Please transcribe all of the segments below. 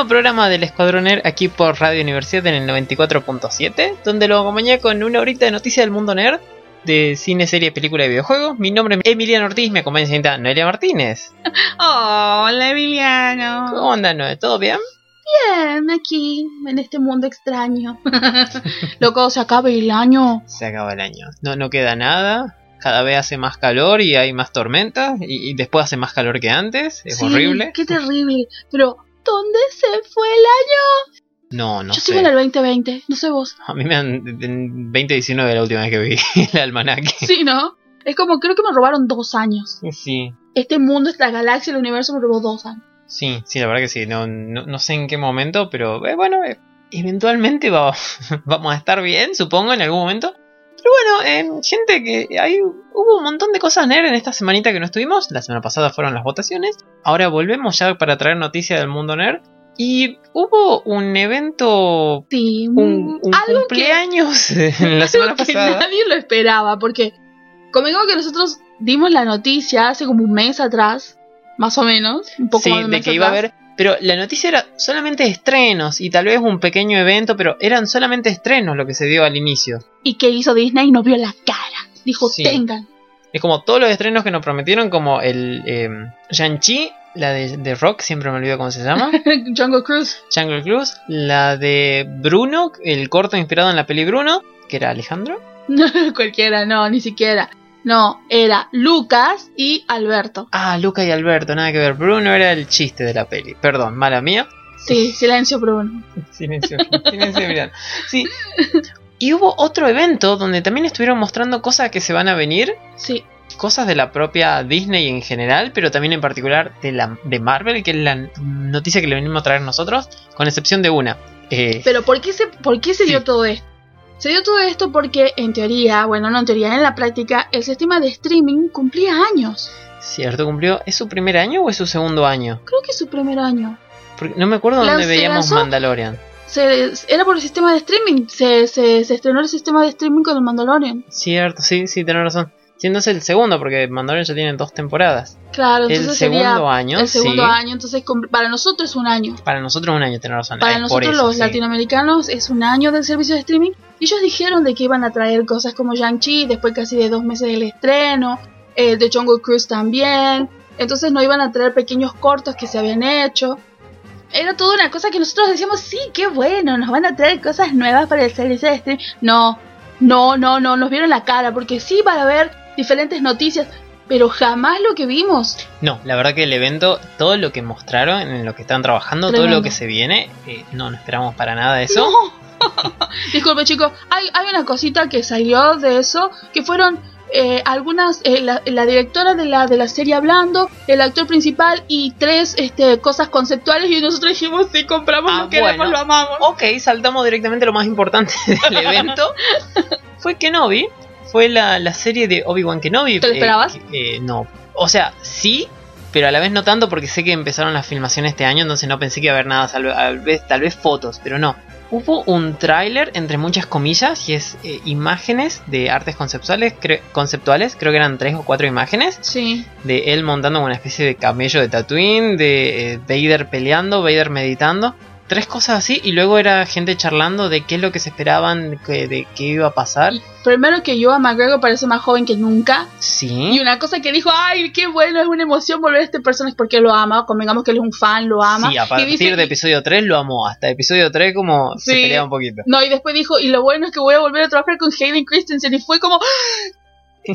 Nuevo programa del Escuadroner aquí por Radio Universidad en el 94.7, donde lo acompañé con una horita de noticias del mundo nerd, de cine, serie, película y videojuegos. Mi nombre es Emiliano Ortiz, me acompaña señorita Noelia Martínez. Hola, Emiliano. ¿Cómo andas, Noe? ¿Todo bien? Bien, aquí, en este mundo extraño. Loco, se acaba el año. Se acaba el año. No, no queda nada. Cada vez hace más calor y hay más tormentas. Y, y después hace más calor que antes. Es Sí, horrible. Qué terrible. Pero, ¿dónde se fue el año? No, no Yo sé. sigo en el 2020, no sé vos. A mí me han... En 2019 la última vez que vi el almanaque. Sí, ¿no? Es como, creo que me robaron dos años. Sí, Este mundo, esta galaxia, el universo me robó dos años. Sí, sí, la verdad que sí. No, no, no sé en qué momento, pero eh, bueno, eh, eventualmente va- vamos a estar bien, supongo, en algún momento. Pero bueno, eh, gente, que hay, hubo un montón de cosas nerd en esta semanita que no estuvimos. La semana pasada fueron las votaciones. Ahora volvemos ya para traer noticias del mundo nerd. Y hubo un evento, Sí, un, un algo cumpleaños en la que, semana algo que nadie lo esperaba, porque conmigo que nosotros dimos la noticia hace como un mes atrás, más o menos, un poco Sí, más de un de mes que iba a haber. Pero la noticia era solamente estrenos y tal vez un pequeño evento, pero eran solamente estrenos lo que se dio al inicio. ¿Y qué hizo Disney? No vio la cara. Dijo, Sí. tengan. Es como todos los estrenos que nos prometieron, como el eh, Shang-Chi, la de, de Rock, siempre me olvido cómo se llama, Jungle Cruise. Jungle Cruise, la de Bruno, el corto inspirado en la peli Bruno, que era Alejandro. Cualquiera, no, ni siquiera. No, era Lucas y Alberto. Ah, Luca y Alberto, nada que ver. Bruno era el chiste de la peli. Perdón, mala mía. Sí, silencio Bruno. Silencio, silencio, Emiliano. Sí. Y hubo otro evento donde también estuvieron mostrando cosas que se van a venir, Sí. cosas de la propia Disney en general, pero también en particular de la de Marvel, que es la noticia que le venimos a traer nosotros, con excepción de una. Eh, Pero ¿por qué se, por qué se Sí. dio todo esto? Se dio todo esto porque en teoría, bueno, no en teoría, en la práctica, el sistema de streaming cumplía años. cierto, cumplió. ¿Es su primer año o es su segundo año? Creo que es su primer año. Porque no me acuerdo dónde veíamos lanzó- Mandalorian. Se, era por el sistema de streaming. Se, se, se estrenó el sistema de streaming con el Mandalorian. Cierto, sí, sí, tenés razón. Siendo es el segundo, porque Mandalorian ya tiene dos temporadas. Claro, El entonces segundo sería año, el segundo sí. año. Entonces, para nosotros es un año. Para nosotros un año, tenés razón. Para es nosotros eso, los sí. latinoamericanos es un año del servicio de streaming. Y ellos dijeron de que iban a traer cosas como Shang-Chi, después casi de dos meses del estreno, eh, de Jungle Cruise también. Entonces no iban a traer pequeños cortos que se habían hecho. Era toda una cosa que nosotros decíamos, sí, qué bueno, nos van a traer cosas nuevas para el servicio de streaming. No, no, no, no, nos vieron la cara, porque sí van a haber diferentes noticias, pero jamás lo que vimos. No, la verdad que el evento, todo lo que mostraron, en lo que están trabajando, todo lo que se viene, eh, no, no esperamos para nada de eso. No. Disculpe chicos, hay, hay una cosita que salió de eso, que fueron eh, algunas, eh, la, la directora de la, de la serie hablando, el actor principal y tres este, cosas conceptuales y nosotros dijimos, sí, compramos, Ah, lo queremos, bueno. lo amamos. Ok, saltamos directamente a lo más importante del evento. Fue Kenobi, fue la, la serie de Obi-Wan Kenobi. ¿Te lo eh, esperabas? eh, no, o sea, sí, pero a la vez no tanto porque sé que empezaron las filmaciones este año, entonces no pensé que iba a haber nada, tal, tal vez, tal vez fotos, pero no. Hubo un tráiler, entre muchas comillas, y es eh, imágenes de artes conceptuales, cre- conceptuales, creo que eran tres o cuatro imágenes, Sí, de él montando una especie de camello de Tatooine, de eh, Vader peleando, Vader meditando, tres cosas así, y luego era gente charlando de qué es lo que se esperaban, que- de qué iba a pasar. y primero que yo a McGregor parece más joven que nunca. Y Sí, una cosa que dijo, ay, qué bueno, es una emoción volver a este personaje porque lo ama, convengamos que él es un fan, lo ama. sí, a y partir dice, de episodio 3 lo amó, hasta episodio 3 como se peleaba un poquito. No, y después dijo, y lo bueno es que voy a volver a trabajar con Hayden Christensen. Y fue como, ¿qué?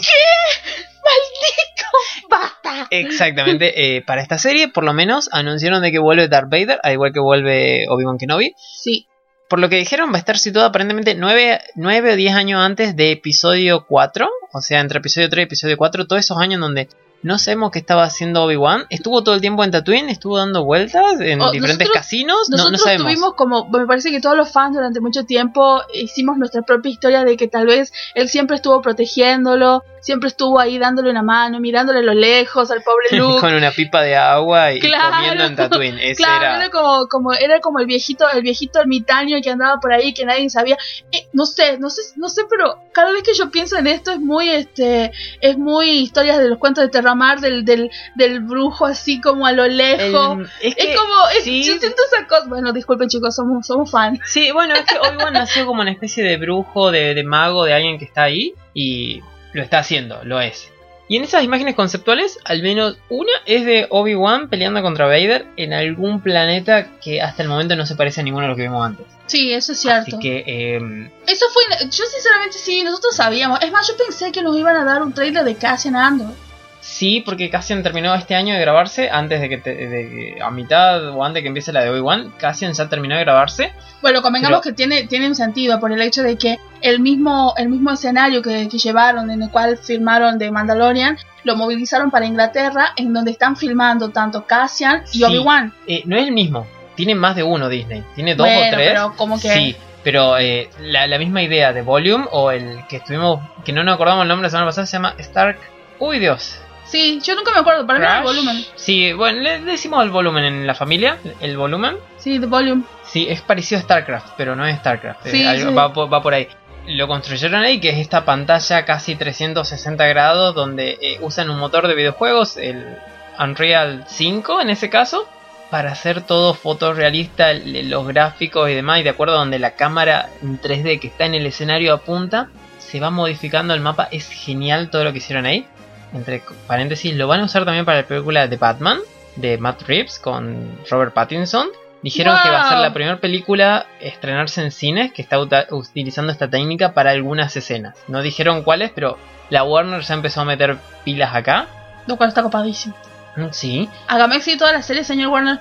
¡Maldito! ¡Basta! Exactamente, eh, para esta serie por lo menos anunciaron de que vuelve Darth Vader, al igual que vuelve Obi-Wan Kenobi. Sí, Por lo que dijeron, va a estar situado aparentemente 9, o 10 años antes de episodio 4. O sea, entre episodio 3 y episodio 4, todos esos años donde No sabemos qué estaba haciendo Obi-Wan. Estuvo todo el tiempo en Tatooine, estuvo dando vueltas en Oh, diferentes nosotros- casinos. No, no Nosotros sabemos. tuvimos como, me parece que todos los fans durante mucho tiempo hicimos nuestra propia historia de que tal vez él siempre estuvo protegiéndolo, siempre estuvo ahí dándole una mano, mirándole a lo lejos al pobre Luke. Con una pipa de agua y Claro. comiendo en Tatooine. Ese claro, era. era... como, como, era como el viejito, el viejito ermitaño que andaba por ahí que nadie sabía. Eh, no sé, no sé, no sé, pero cada vez que yo pienso en esto es muy, este, es muy historias de los cuentos de Del, del, del brujo así como a lo lejos. El- es, que- es como, es, sí. yo siento esa cosa. Bueno, disculpen chicos, somos, somos fans. Sí, bueno, es que Obi-Wan nació como una especie de brujo, de, de mago, de alguien que está ahí y lo está haciendo, lo es. Y en esas imágenes conceptuales, al menos una es de Obi-Wan peleando contra Vader en algún planeta que hasta el momento no se parece a ninguno de los que vimos antes. Sí, eso es cierto. Así que, eh, Eso fue, yo sinceramente sí, nosotros sabíamos. Es más, yo pensé que nos iban a dar un trailer de Cassian Andor. Sí, porque Cassian terminó este año de grabarse, antes de que, te- de a mitad o antes de que empiece la de Obi-Wan, Cassian ya terminó de grabarse. Bueno, convengamos Pero- que tiene, tiene un sentido por el hecho de que el mismo, el mismo escenario que, que llevaron, en el cual filmaron de Mandalorian, lo movilizaron para Inglaterra, en donde están filmando tanto Cassian y Sí. Obi-Wan. Eh, no es el mismo, tiene más de uno Disney, tiene dos Bueno, o tres. pero como que- Sí, pero eh, la, la misma idea de Volume o el que estuvimos, que no nos acordamos el nombre la semana pasada, se llama Stark. Uy, Dios. Sí, yo nunca me acuerdo, para mí era el volumen. Sí, bueno, le decimos el volumen en la familia, el volumen. Sí, The Volume. Sí, es parecido a StarCraft, pero no es StarCraft. Sí. Va, po- va por ahí. Lo construyeron ahí, que es esta pantalla casi 360 grados, donde eh, usan un motor de videojuegos, el Unreal 5 en ese caso, para hacer todo fotorrealista, los gráficos y demás, y de acuerdo a donde la cámara en 3D que está en el escenario apunta, se va modificando el mapa. Es genial todo lo que hicieron ahí. Entre paréntesis, lo van a usar también para la película de Batman, de Matt Reeves, con Robert Pattinson. Dijeron que va a ser la primera película a estrenarse en cines que está utilizando esta técnica para algunas escenas. No dijeron cuáles, pero la Warner ya empezó a meter pilas acá. Lo cual está copadísimo. Mm, Sí, Hágame éxito toda la serie, señor Warner.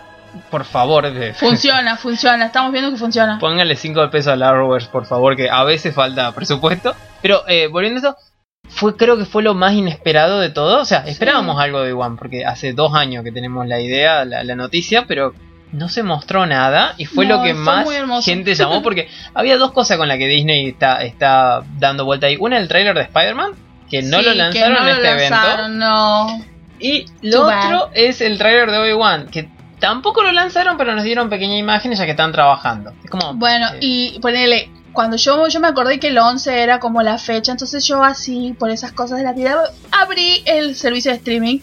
por favor, Funciona, funciona. Estamos viendo que funciona. pónganle 5 pesos a la Arrowverse, por favor, que a veces falta presupuesto. Pero eh, volviendo a esto, fue, creo que fue lo más inesperado de todo. O sea, esperábamos algo de One, porque hace dos años que tenemos la idea, la, la noticia, pero no se mostró nada. Y fue No, lo que fue más gente llamó, porque había dos cosas con las que Disney está, está dando vuelta ahí. Una, el tráiler de Spider-Man, que no Sí, lo lanzaron no en lo este evento. No. Y lo Too bad. otro es el tráiler de Obi-Wan, que tampoco lo lanzaron, pero nos dieron pequeñas imágenes ya que están trabajando. Es como, Bueno, eh, y ponele, cuando yo, yo me acordé que el 11 era como la fecha, entonces yo así, por esas cosas de la vida, abrí el servicio de streaming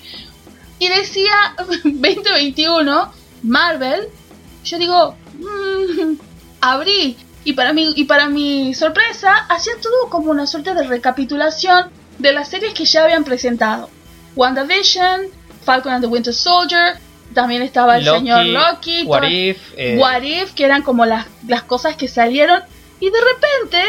y decía 2021, Marvel, yo digo, mm, abrí, y para, mi, y para mi sorpresa, hacía todo como una suerte de recapitulación de las series que ya habían presentado. WandaVision, Falcon and the Winter Soldier, también estaba el Loki, señor Loki, What If, eh, What If, que eran como las, las cosas que salieron y de repente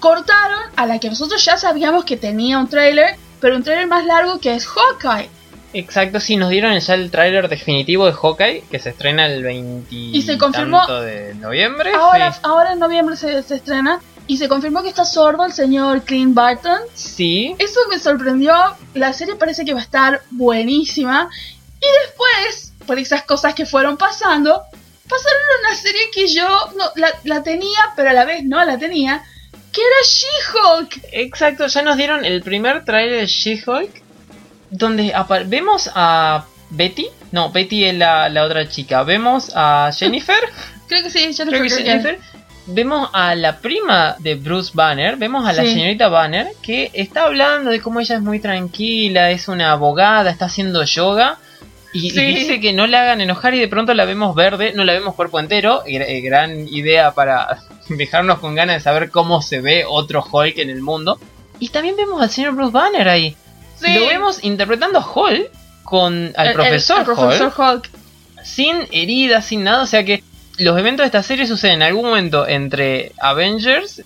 cortaron a la que nosotros ya sabíamos que tenía un trailer, pero un trailer más largo que es Hawkeye. Exacto, sí, nos dieron ya el tráiler definitivo de Hawkeye, que se estrena el 20 Y se confirmó- de noviembre. Ahora, sí. ahora en noviembre se, se estrena y se confirmó que está sordo el señor Clint Barton. Sí, Eso me sorprendió, la serie parece que va a estar buenísima y después, por esas cosas que fueron pasando, pasaron una serie que yo no, la, la tenía, pero a la vez no la tenía, que era She-Hulk. exacto, ya nos dieron el primer tráiler de She-Hulk, donde vemos a Betty, no, Betty es la, la otra chica, vemos a Jennifer, Creo que sí, Jennifer creo que es Garner. Jennifer, vemos a la prima de Bruce Banner, vemos a la Sí. señorita Banner, que está hablando de cómo ella es muy tranquila, es una abogada, está haciendo yoga. Y, y Sí. dice que no la hagan enojar y de pronto la vemos verde, no la vemos cuerpo entero. Eh, gran idea para dejarnos con ganas de saber cómo se ve otro Hulk en el mundo. Y también vemos al señor Bruce Banner ahí. Sí. Lo vemos interpretando a Hulk con al El- profesor, el profesor Hulk, Hulk. sin heridas, sin nada. O sea que los eventos de esta serie suceden en algún momento entre Avengers,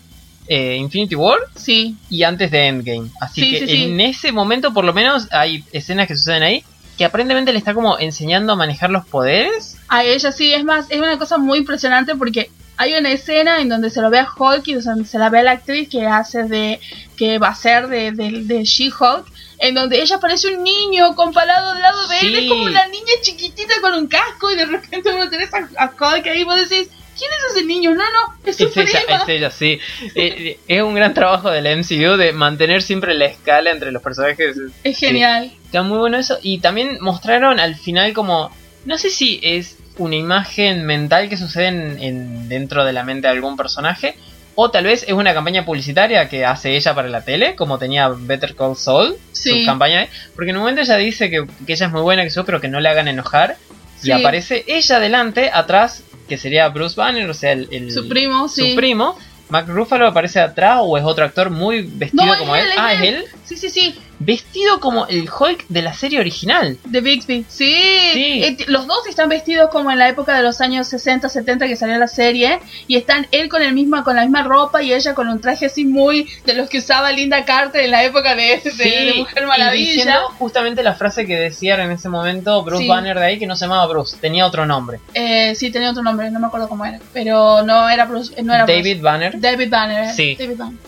eh, Infinity War Sí, y antes de Endgame. Así Sí, que sí. en ese momento, por lo menos, hay escenas que suceden ahí que aparentemente le está como enseñando a manejar los poderes. a ella sí, es más, es una cosa muy impresionante porque hay una escena en donde se lo ve a Hulk y donde se la ve a la actriz que hace de, que va a ser de, de, de She-Hulk en donde ella parece un niño comparado del lado de él. Es como una niña chiquitita con un casco y de repente uno tenés a, a Hulk ahí y vos decís, ¿quién es ese niño? No, no, es Es ella, es ella, sí. Eh, es un gran trabajo del MCU de mantener siempre la escala entre los personajes. Es genial. Está muy bueno eso. Y también mostraron al final como. No sé si es una imagen mental que sucede en, en- dentro de la mente de algún personaje. O tal vez es una campaña publicitaria que hace ella para la tele, como tenía Better Call Saul, Sí. su campaña. Porque en un momento ella dice que, que ella es muy buena, que yo, pero que no le hagan enojar. Sí. Y aparece ella adelante, atrás, que sería Bruce Banner, o sea, el, el- Su primo, su sí. primo. Mark Ruffalo aparece atrás o es otro actor muy vestido No, como él, Ah, es él. Sí, sí, sí. Vestido como el Hulk de la serie original. De Bixby. Sí. Sí. Eh, los dos están vestidos como en la época de los años 60, 70 que salió la serie. Y están él con el mismo, con la misma ropa y ella con un traje así muy de los que usaba Linda Carter en la época de, de- de Mujer y Maravilla. diciendo justamente la frase que decía en ese momento Bruce Sí. Banner de ahí, que no se llamaba Bruce, tenía otro nombre. Eh, sí, tenía otro nombre, no me acuerdo cómo era. Pero no era Bruce. eh, No era Bruce. David Banner. David Banner. Sí. David Banner.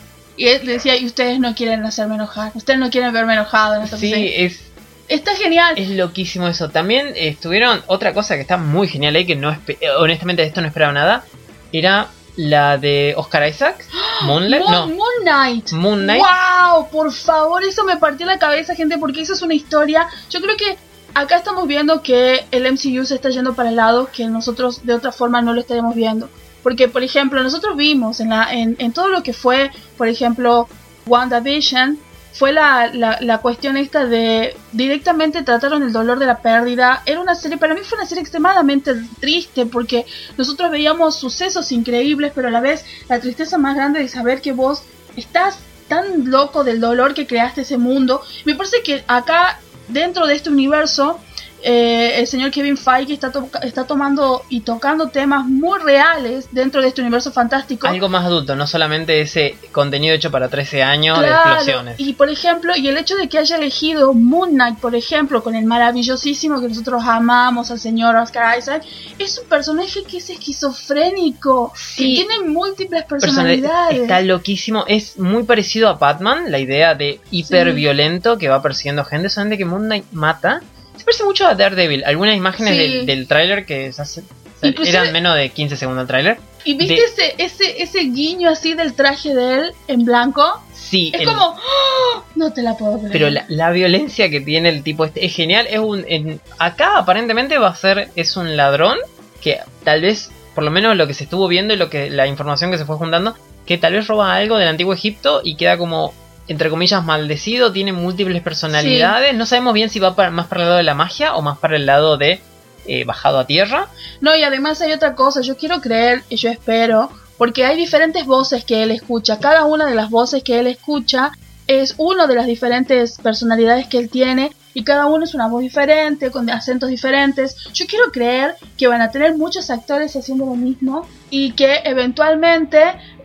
Y él decía, y ustedes no quieren hacerme enojar. Ustedes no quieren verme enojado. en Sí, serie". es, Está genial. es loquísimo eso. También eh, estuvieron, otra cosa que está muy genial ahí, que no eh, honestamente de esto no esperaba nada, era la de Oscar Isaac, Moonlight, Moon, no, Moon Knight. Moon Knight. ¡Wow! Por favor, eso me partió la cabeza, gente, porque eso es una historia. Yo creo que acá estamos viendo que el MCU se está yendo para el lado que nosotros de otra forma no lo estaremos viendo. Porque, por ejemplo, nosotros vimos en, la, en, todo lo que fue, por ejemplo, WandaVision, fue la, la, la cuestión esta de directamente trataron el dolor de la pérdida. Era una serie, para mí fue una serie extremadamente triste porque nosotros veíamos sucesos increíbles, pero a la vez la tristeza más grande de saber que vos estás tan loco del dolor que creaste ese mundo. Me parece que acá, dentro de este universo, eh, el señor Kevin Feige está, to- está tomando y tocando temas muy reales dentro de este universo fantástico. Algo más adulto, no solamente ese contenido hecho para 13 años de explosiones. y por ejemplo, y el hecho de que haya elegido Moon Knight, por ejemplo, con el maravillosísimo que nosotros amamos al señor Oscar Isaac, es un personaje que es esquizofrénico, Sí. que tiene múltiples Personalidad- personalidades. Está loquísimo. Es muy parecido a Batman, la idea de hiperviolento que va persiguiendo gente, solamente que Moon Knight mata. Se parece mucho a Daredevil. Algunas imágenes Sí. del, del tráiler que se hace- Inclusive- eran menos de 15 segundos el tráiler. Y viste de- ese, ese, ese guiño así del traje de él en blanco. Sí, Es el- como, ¡oh! no te la puedo creer. pero la, la violencia que tiene el tipo este es genial. Es un en- acá aparentemente va a ser es un ladrón que tal vez por lo menos lo que se estuvo viendo y lo que la información que se fue juntando que tal vez roba algo del antiguo Egipto y queda como entre comillas maldecido, tiene múltiples personalidades, no sabemos bien si va para- más para el lado de la magia o más para el lado de eh, bajado a tierra. No, y además hay otra cosa, yo quiero creer y yo espero, porque hay diferentes voces que él escucha, cada una de las voces que él escucha es una de las diferentes personalidades que él tiene y cada uno es una voz diferente, con acentos diferentes. Yo quiero creer que van a tener muchos actores haciendo lo mismo y que eventualmente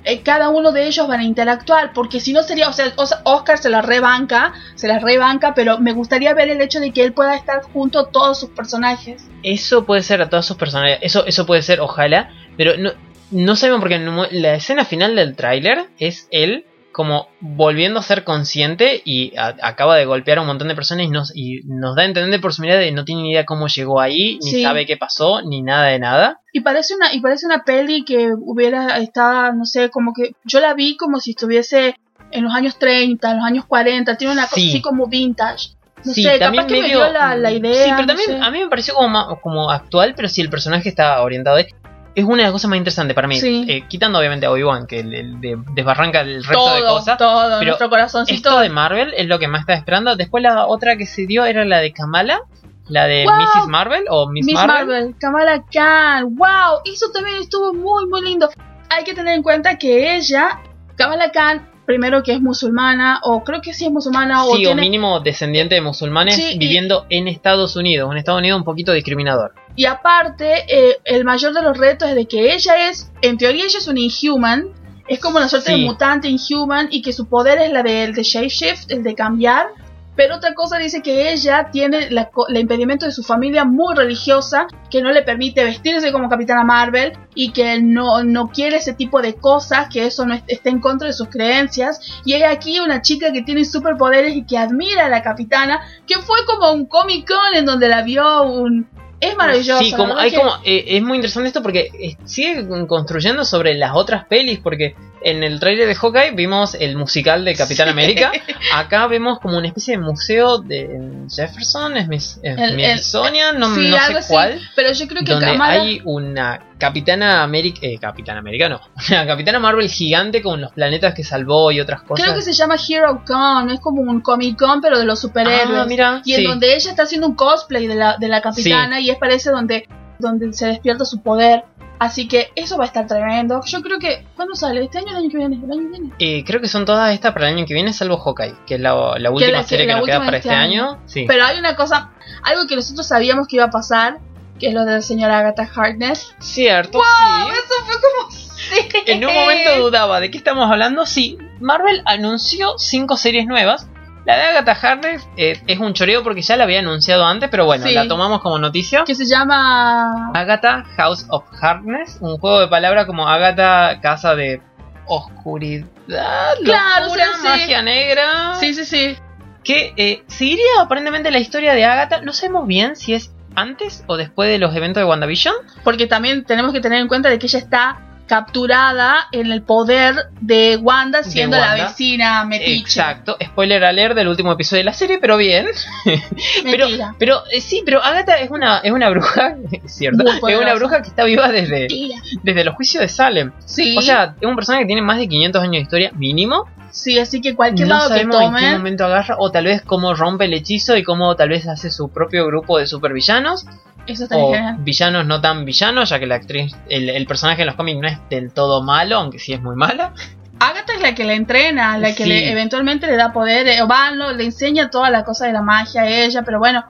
eh, cada uno de ellos van a interactuar, porque si no sería, o sea, Os- Oscar se la rebanca, se la rebanca, pero me gustaría ver el hecho de que él pueda estar junto a todos sus personajes. Eso puede ser a todas sus personalidades, eso, eso puede ser, ojalá, pero no, no sabemos porque la escena final del tráiler es él como volviendo a ser consciente y a- acaba de golpear a un montón de personas y nos, y nos da a entender por su mirada de no tiene ni idea cómo llegó ahí, ni Sí. sabe qué pasó, ni nada de nada. Y parece una, y parece una peli que hubiera estado, no sé, como que yo la vi como si estuviese en los años 30, en los años 40, tiene una cosa Sí. así como vintage. No sí, sé, también capaz que me dio la, la idea. Sí, pero no también sé. a mí me pareció como, como actual, pero si el personaje está orientado de... Es una de las cosas más interesantes para mí. Sí. Eh, quitando obviamente a Obi-Wan, que le- le desbarranca el resto todo, de cosas. todo, pero nuestro corazoncito. Esto de Marvel es lo que más estaba esperando. Después la otra que se dio era la de Kamala, la de Wow. Mrs. Marvel o Miss, Miss Marvel. Marvel. Kamala Khan, wow, eso también estuvo muy, muy lindo. Hay que tener en cuenta que ella, Kamala Khan, primero que es musulmana, o creo que sí es musulmana, o Sí, o tiene... mínimo descendiente de musulmanes Sí, y- viviendo en Estados Unidos. Un Estados Unidos un poquito discriminador. Y aparte, eh, el mayor de los retos es de que ella es, en teoría ella es un inhuman, es como una suerte Sí. de mutante inhuman y que su poder es la del de shapeshift, el de cambiar. Pero otra cosa dice que ella tiene la, el impedimento de su familia muy religiosa, que no le permite vestirse como Capitana Marvel y que no, no quiere ese tipo de cosas, que eso no est- está en contra de sus creencias. Y hay aquí una chica que tiene superpoderes y que admira a la Capitana, que fue como un Comic Con en donde la vio un... Es maravilloso. Sí, como, hay que- como, eh, es muy interesante esto porque eh, sigue construyendo sobre las otras pelis, porque en el trailer de Hawkeye vimos el musical de Capitán América, acá vemos como una especie de museo de en Jefferson, es eh, El- el- Smithsonian, no, sí, no sé así, cuál, Pero yo creo que donde Kamala- hay una Capitana América, eh, Capitana América no, una Capitana Marvel gigante con los planetas que salvó y otras cosas. Creo que se llama Hero Con, es como un Comic Con, pero de los superhéroes. Ah, mira, y en sí. donde ella está haciendo un cosplay de la, de la capitana y es parece donde, donde se despierta su poder. Así que eso va a estar tremendo. Yo creo que. ¿Cuándo sale? ¿Este año o el año que viene? ¿El año que viene? Eh, creo que son todas estas para el año que viene, salvo Hawkeye, que es la, la última la serie que, la nos queda para este este año. Sí. Pero hay una cosa, algo que nosotros sabíamos que iba a pasar, que es lo de la señora Agatha Harkness. Cierto, ¡Wow! sí. Eso fue como. sí. En un momento dudaba de qué estamos hablando. Sí, Marvel anunció cinco series nuevas. La de Agatha Harkness eh, es un choreo porque ya la había anunciado antes, pero bueno, Sí. la tomamos como noticia. Que se llama. Agatha House of Harkness, un juego de palabras como Agatha Casa de Oscuridad, Claro, locura, o sea, sí. magia negra. Sí, sí, sí. Que eh, seguiría aparentemente la historia de Agatha. No sabemos bien si es antes o después de los eventos de WandaVision. Porque también tenemos que tener en cuenta de que ella está capturada en el poder de Wanda siendo la Wanda. vecina metiche. Exacto, spoiler alert del último episodio de la serie, pero bien. pero pero eh, sí, pero Agatha es una, es una bruja, es cierto, es una bruja que está viva desde, Mentira. desde los juicios de Salem. Sí. O sea, es un personaje que tiene más de 500 años de historia mínimo. sí, así que cualquier no lado que sabemos en qué momento agarra, o tal vez cómo rompe el hechizo y cómo tal vez hace su propio grupo de supervillanos. Eso está o genial. villanos no tan villanos, ya que la actriz, el, el personaje en los cómics no es del todo malo, aunque sí es muy mala. Agatha es la que la entrena, la que Sí. le, eventualmente le da poder, eh, o va, no, le enseña toda la cosa de la magia a ella, pero bueno,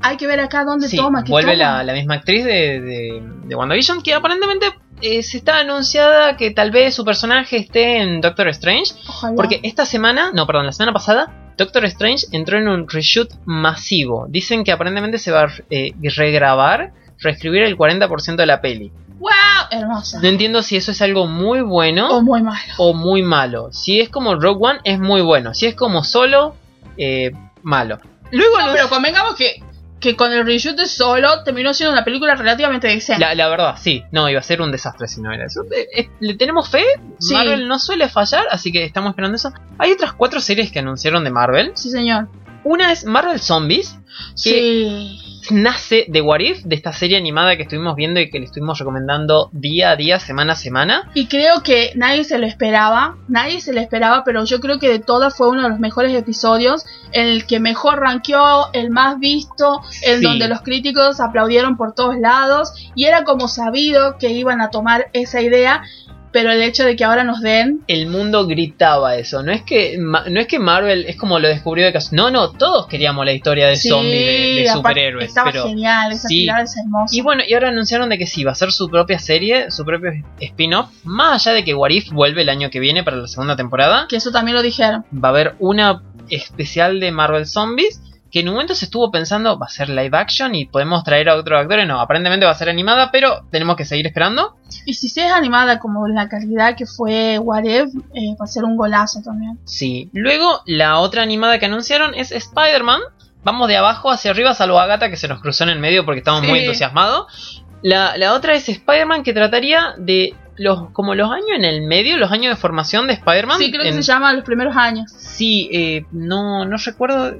hay que ver acá dónde Sí, toma, qué vuelve toma. la, la misma actriz de, de, de WandaVision, que aparentemente eh, se está anunciada que tal vez su personaje esté en Doctor Strange, Ojalá. porque esta semana, no, perdón, la semana pasada, Doctor Strange entró en un reshoot masivo. Dicen que aparentemente se va a eh, regrabar, reescribir el 40% de la peli. ¡Wow! Hermosa. No entiendo si eso es algo muy bueno O muy malo. o muy malo. Si es como Rogue One, es muy bueno. Si es como solo, eh, malo. Luego No, pero convengamos que, que con el reshoot de solo terminó siendo una película relativamente decente. La, la verdad, sí, no, iba a ser un desastre si no era eso. Eh, eh, ¿Le tenemos fe? Sí. Marvel no suele fallar, así que estamos esperando eso. Hay otras cuatro series que anunciaron de Marvel. Sí, señor. Una es Marvel Zombies, Sí. nace de What If, de esta serie animada que estuvimos viendo y que le estuvimos recomendando día a día, semana a semana. Y creo que nadie se lo esperaba, nadie se lo esperaba, pero yo creo que de todas fue uno de los mejores episodios, el que mejor rankeó, el más visto, en Sí. donde los críticos aplaudieron por todos lados, y era como sabido que iban a tomar esa idea, pero el hecho de que ahora nos den, El mundo gritaba eso. No es que no es que Marvel es como lo descubrió de caso. No, no, todos queríamos la historia de sí, zombies, de, superhéroes. estaba pero genial, esa sí. es hermosa. Y bueno, y ahora anunciaron de que sí, va a ser su propia serie, su propio spin-off, más allá de que What If vuelve el año que viene para la segunda temporada, que eso también lo dijeron. va a haber una especial de Marvel Zombies, que en un momento se estuvo pensando, va a ser live action y podemos traer a otros actores, no, aparentemente va a ser animada, pero tenemos que seguir esperando. Y si se es animada como la calidad que fue What If, eh, va a ser un golazo también. Sí. Luego, la otra animada que anunciaron es Spider-Man. Vamos de abajo hacia arriba, salvo a Agatha que se nos cruzó en el medio porque estamos muy entusiasmados. La, la otra es Spider-Man que trataría de los como los años en el medio, los años de formación de Spider-Man. Sí, creo que En- se llama Los Primeros Años. Sí, eh, no, no recuerdo.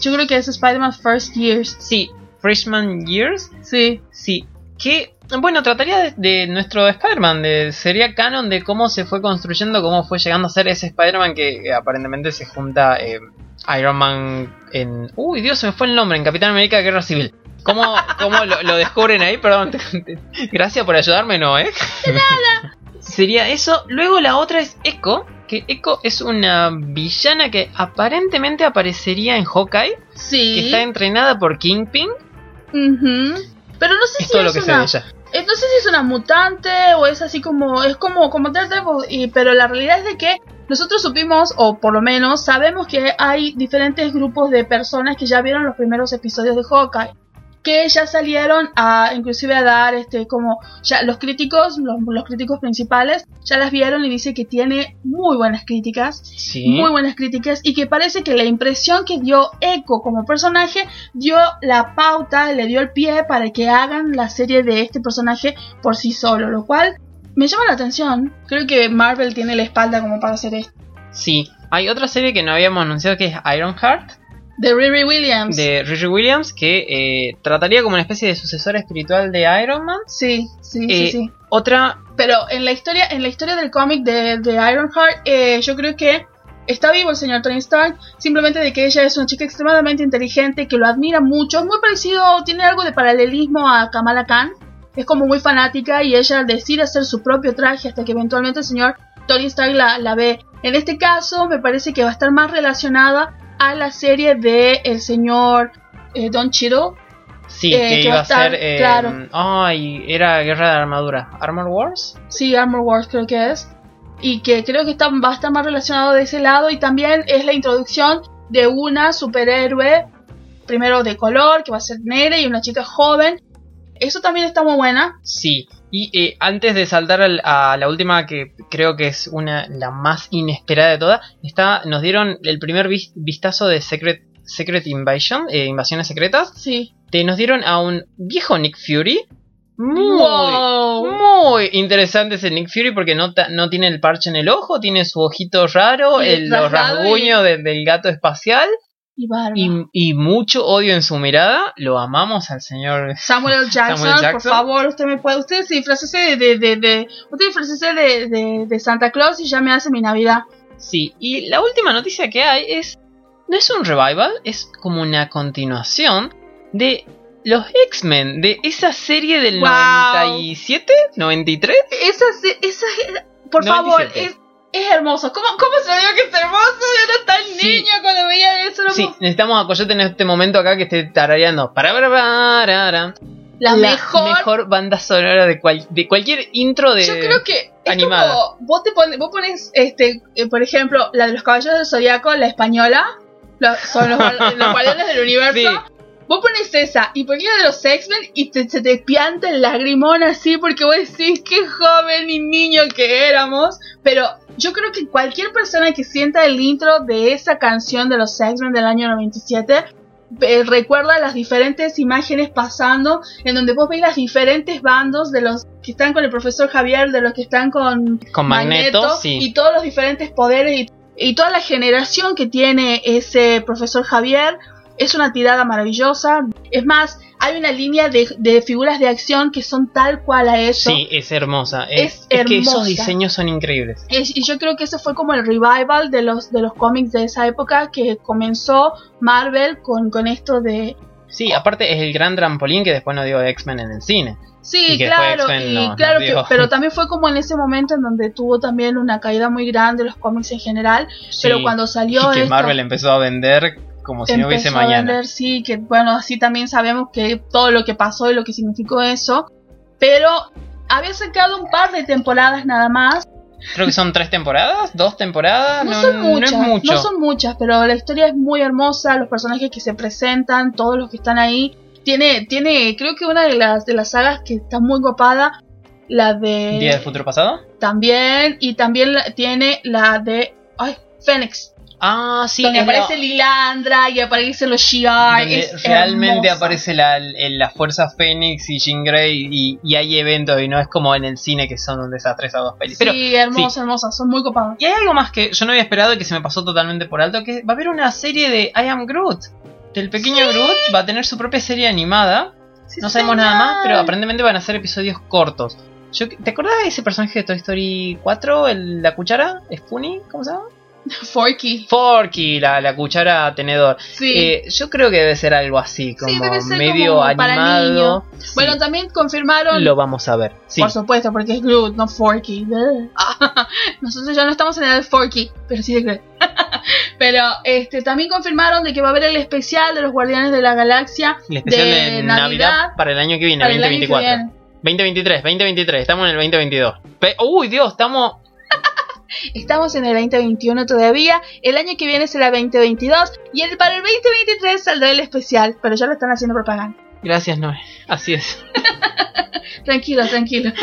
Yo creo que es Spider-Man First Years. Sí, Freshman Years. Sí. Sí, que, bueno, trataría de, de nuestro Spider-Man, de, sería canon de cómo se fue construyendo, cómo fue llegando a ser ese Spider-Man que eh, aparentemente se junta eh, Iron Man en... Uy, Dios, se me fue el nombre, en Capitán América Guerra Civil. ¿Cómo, cómo lo, lo descubren ahí? Perdón, gracias por ayudarme, ¿no? ¿eh? Sería eso. Luego la otra es Echo, que Echo es una villana que aparentemente aparecería en Hawkeye, Sí. que está entrenada por Kingpin. Pero no sé Es si todo lo es que sé de una. ella. eh, No sé si es una mutante o es así como. Es como, como Daredevil. Y, pero la realidad es de que nosotros supimos, o por lo menos sabemos que hay diferentes grupos de personas que ya vieron los primeros episodios de Hawkeye que ya salieron a inclusive a dar este como ya los críticos los, los críticos principales ya las vieron y dice que tiene muy buenas críticas Sí. muy buenas críticas y que parece que la impresión que dio Echo como personaje dio la pauta, le dio el pie para que hagan la serie de este personaje por sí solo, lo cual me llama la atención. Creo que Marvel tiene la espalda como para hacer esto. Sí. Hay otra serie que no habíamos anunciado que es Ironheart, De Riri Williams. de Riri Williams, que eh, trataría como una especie de sucesora espiritual de Iron Man. Sí, sí, Eh, sí, sí. Otra, Pero en la historia, en la historia del cómic de, de Ironheart, eh, yo creo que está vivo el señor Tony Stark, simplemente de que ella es una chica extremadamente inteligente, que lo admira mucho, es muy parecido, tiene algo de paralelismo a Kamala Khan, es como muy fanática y ella decide hacer su propio traje hasta que eventualmente el señor Tony Stark la, la ve. En este caso me parece que va a estar más relacionada a la serie de el señor eh, Don Cheadle, sí, eh, que que iba a estar, ser. eh, claro. Ay, era Guerra de Armadura. ¿Armor Wars? Sí, Armor Wars creo que es. Y que creo que está, va a estar más relacionado de ese lado. Y también es la introducción de una superhéroe, primero de color, que va a ser negra, y una chica joven. Eso también está muy buena. Sí. Y eh, antes de saltar al- a la última, que creo que es una la más inesperada de todas, está, nos dieron el primer vis- vistazo de Secret, Secret Invasion, eh, Invasiones Secretas. Sí. Te nos dieron a un viejo Nick Fury. Muy, Wow. muy interesante ese Nick Fury porque no, no tiene el parche en el ojo, tiene su ojito raro, el, los rasguños de- del gato espacial Y barba. y, y mucho odio en su mirada. Lo amamos al señor. Samuel. Jackson, Samuel por Jackson. favor, usted me puede, usted se disfrazase de, de, de, usted disfrazase de, de, de Santa Claus y ya me hace mi Navidad. Sí, y la última noticia que hay es. No es un revival, es como una continuación de los X-Men, de esa serie del Wow. 97, 93. Esa, esa, por 97. favor, es, es hermoso. ¿Cómo, ¿Cómo se ve que es hermoso? Yo era tan Sí. niño cuando veía eso. Sí, necesitamos a Coyote en este momento acá que esté tarareando. Para, para, para, La, mejor. banda sonora de, cual- de cualquier intro de. Yo creo que es animada. como vos te pones, vos pones este, eh, por ejemplo, la de los caballeros del zodiaco, la española, son los, los del universo. Sí. Vos pones esa y pones la de los X-Men y te, se te pianta el lagrimón así porque vos decís qué joven y niño que éramos. Pero yo creo que cualquier persona que sienta el intro de esa canción de los X-Men del año 97 eh, recuerda las diferentes imágenes pasando en donde vos veis las diferentes bandos de los que están con el profesor Javier, de los que están con Con Magneto, sí. y todos los diferentes poderes y, y toda la generación que tiene ese profesor Javier. Es una tirada maravillosa. Es más, hay una línea de, de figuras de acción que son tal cual a eso. Sí, es hermosa. Es que esos hermosa. diseños son increíbles. Es- y yo creo que ese fue como el revival de los, de los cómics de esa época que comenzó Marvel con, con esto de... Sí, aparte es el gran trampolín que después nos dio X-Men en el cine. Sí, claro, y no- claro que, pero también fue como en ese momento en donde tuvo también una caída muy grande los cómics en general, pero cuando salió y que esto, Marvel empezó a vender como si no hubiese empezó a mañana. vender, sí, que bueno, así también sabemos que todo lo que pasó y lo que significó eso, pero había sacado un par de temporadas nada más, Creo que son tres temporadas, dos temporadas, no, no, son no muchas, es mucho. no son muchas, pero la historia es muy hermosa, los personajes que se presentan, todos los que están ahí, tiene, tiene, creo que una de las de las sagas que está muy copada, la de Día del futuro pasado. también, y también la- tiene la de, ay, Fénix, Ah, sí, donde aparece Lilandra y aparecen los Shi'ar, realmente aparece la, la fuerza Fénix y Jean Grey y, y hay eventos y no es como en el cine que son un desastre esas dos pelis. Pero sí, hermosa, hermosa, son muy copadas. Y hay algo más que yo no había esperado y que se me pasó totalmente por alto, que va a haber una serie de I Am Groot. Del pequeño Groot va a tener su propia serie animada. Sí, No sabemos señor. nada más, pero aparentemente van a ser episodios cortos. Yo, ¿Te acordás de ese personaje de Toy Story 4? El, la cuchara, Spoonie, ¿cómo se llama? Forky. Forky, la, la cuchara tenedor. Sí. Eh, yo creo que debe ser algo así, como Sí, debe ser medio como para animado. Sí, bueno, también confirmaron, lo vamos a ver. Sí. por supuesto, porque es Groot, no Forky. Ah, Nosotros ya no estamos en el Forky, pero sí de Groot. pero este, también confirmaron de que va a haber el especial de los Guardianes de la Galaxia El especial de de, Navidad, Navidad para el año que viene, para el año que 2024. viene. 2023, 2023, estamos en el 2022. Pe- Uy, Dios, estamos. Estamos en el 2021 todavía. El año que viene será 2022. Y el, para el 2023 saldrá el especial. Pero ya lo están haciendo propaganda. Gracias, Noé. Así es. tranquilo, tranquilo.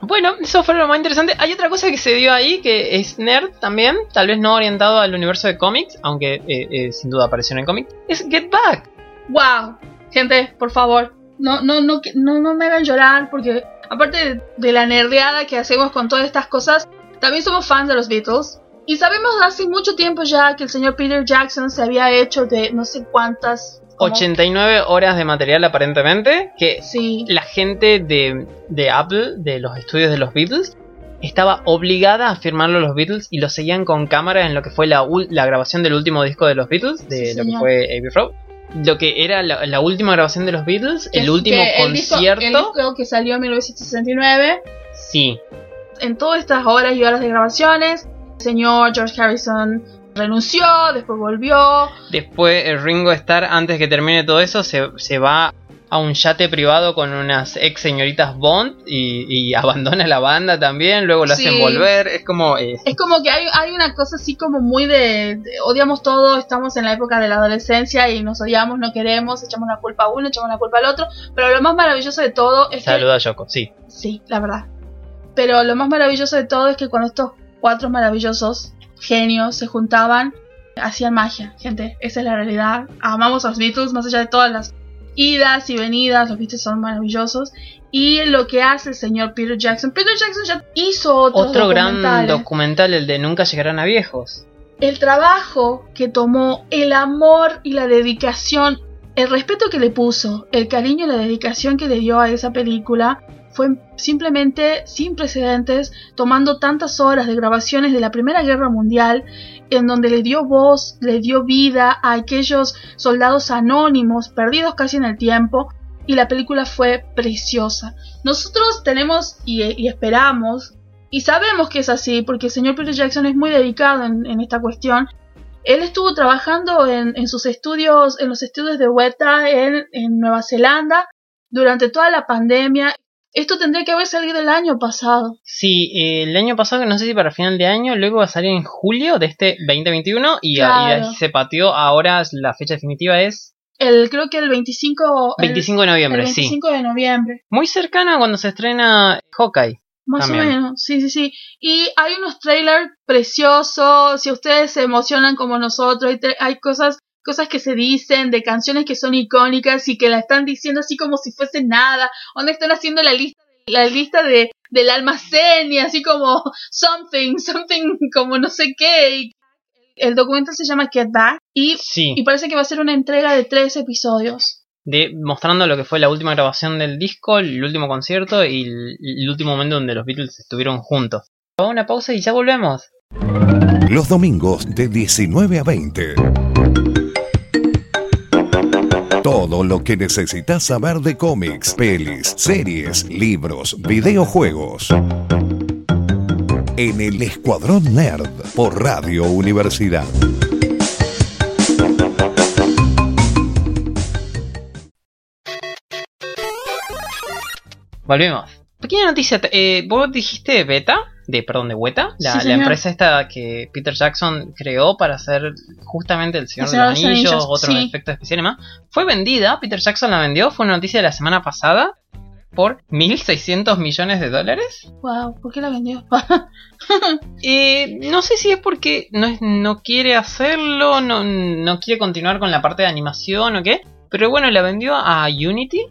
Bueno, eso fue lo más interesante. Hay otra cosa que se dio ahí que es nerd también, tal vez no orientado al universo de cómics, aunque eh, eh, sin duda apareció en el cómic. Es Get Back. Wow, gente, por favor, no, no, no, no, no me hagan llorar porque aparte de la nerdeada que hacemos con todas estas cosas, también somos fans de los Beatles. Y sabemos hace mucho tiempo ya que el señor Peter Jackson se había hecho de no sé cuántas 89 horas de material aparentemente que sí. la gente de, de, Apple, de los estudios de los Beatles, estaba obligada a firmarlo los Beatles y lo seguían con cámara en lo que fue la, la grabación del último disco de los Beatles, de lo que fue Abbey Road. Lo que era la, última grabación de los Beatles, el último concierto. El disco, que salió en 1969. Sí. En todas estas horas y horas de grabaciones, el señor George Harrison renunció, después volvió. Después el Ringo Starr, antes que termine todo eso, se, va a un yate privado con unas ex señoritas Bond y, abandona la banda también, luego lo hacen volver, es como... Eh, es como que hay, hay, una cosa así como muy de, odiamos todo, estamos en la época de la adolescencia y nos odiamos, no queremos, echamos la culpa a uno, echamos la culpa al otro, pero lo más maravilloso de todo es Saluda a Yoko, sí. Sí, la verdad. Pero lo más maravilloso de todo es que cuando estos cuatro maravillosos genios se juntaban, hacían magia, gente. Esa es la realidad. Amamos a los Beatles, más allá de todas las idas y venidas, los Beatles son maravillosos. Y lo que hace el señor Peter Jackson, Peter Jackson ya hizo otro gran documental, el de Nunca llegarán a viejos. El trabajo que tomó, el amor y la dedicación, el respeto que le puso, el cariño y la dedicación que le dio a esa película, fue simplemente sin precedentes, tomando tantas horas de grabaciones de la Primera Guerra Mundial, en donde le dio voz, le dio vida a aquellos soldados anónimos, perdidos casi en el tiempo, y la película fue preciosa. Nosotros tenemos y, esperamos, y sabemos que es así, porque el señor Peter Jackson es muy dedicado en, esta cuestión, él estuvo trabajando en, sus estudios, en los estudios de Weta en, en, Nueva Zelanda durante toda la pandemia. Esto tendría que haber salido el año pasado. Sí, el año pasado, no sé si para final de año, luego va a salir en julio de este 2021 y, ahí se pateó. Ahora la fecha definitiva es el creo que el 25 25 de noviembre, el 25 de noviembre. Muy cercana cuando se estrena Hawkeye. Más o menos, sí, sí, sí. Y hay unos trailers preciosos, si ustedes se emocionan como nosotros, hay, hay cosas cosas que se dicen, de canciones que son icónicas y que la están diciendo así como si fuese nada, donde están haciendo la lista, la lista de, del almacén y así como something, something como no sé qué. el documental se llama Get Back y, y parece que va a ser una entrega de tres episodios. De, mostrando lo que fue la última grabación del disco, el último concierto y el, el último momento donde los Beatles estuvieron juntos. Vamos a una pausa y ya volvemos. Los domingos de 19 a 20 todo lo que necesitas saber de cómics, pelis, series, libros, videojuegos. En el Escuadrón Nerd por Radio Universidad. Volvemos. Pequeña noticia, eh, vos dijiste beta, de perdón, de Weta, la, empresa esta que Peter Jackson creó para hacer justamente El Señor, de los Anillos, otros efectos especiales más, fue vendida, Peter Jackson la vendió, fue una noticia de la semana pasada por 1.600 millones de dólares. Wow, ¿por qué la vendió? eh, no sé si es porque no, no quiere hacerlo, no, no quiere continuar con la parte de animación o qué, pero bueno, la vendió a Unity.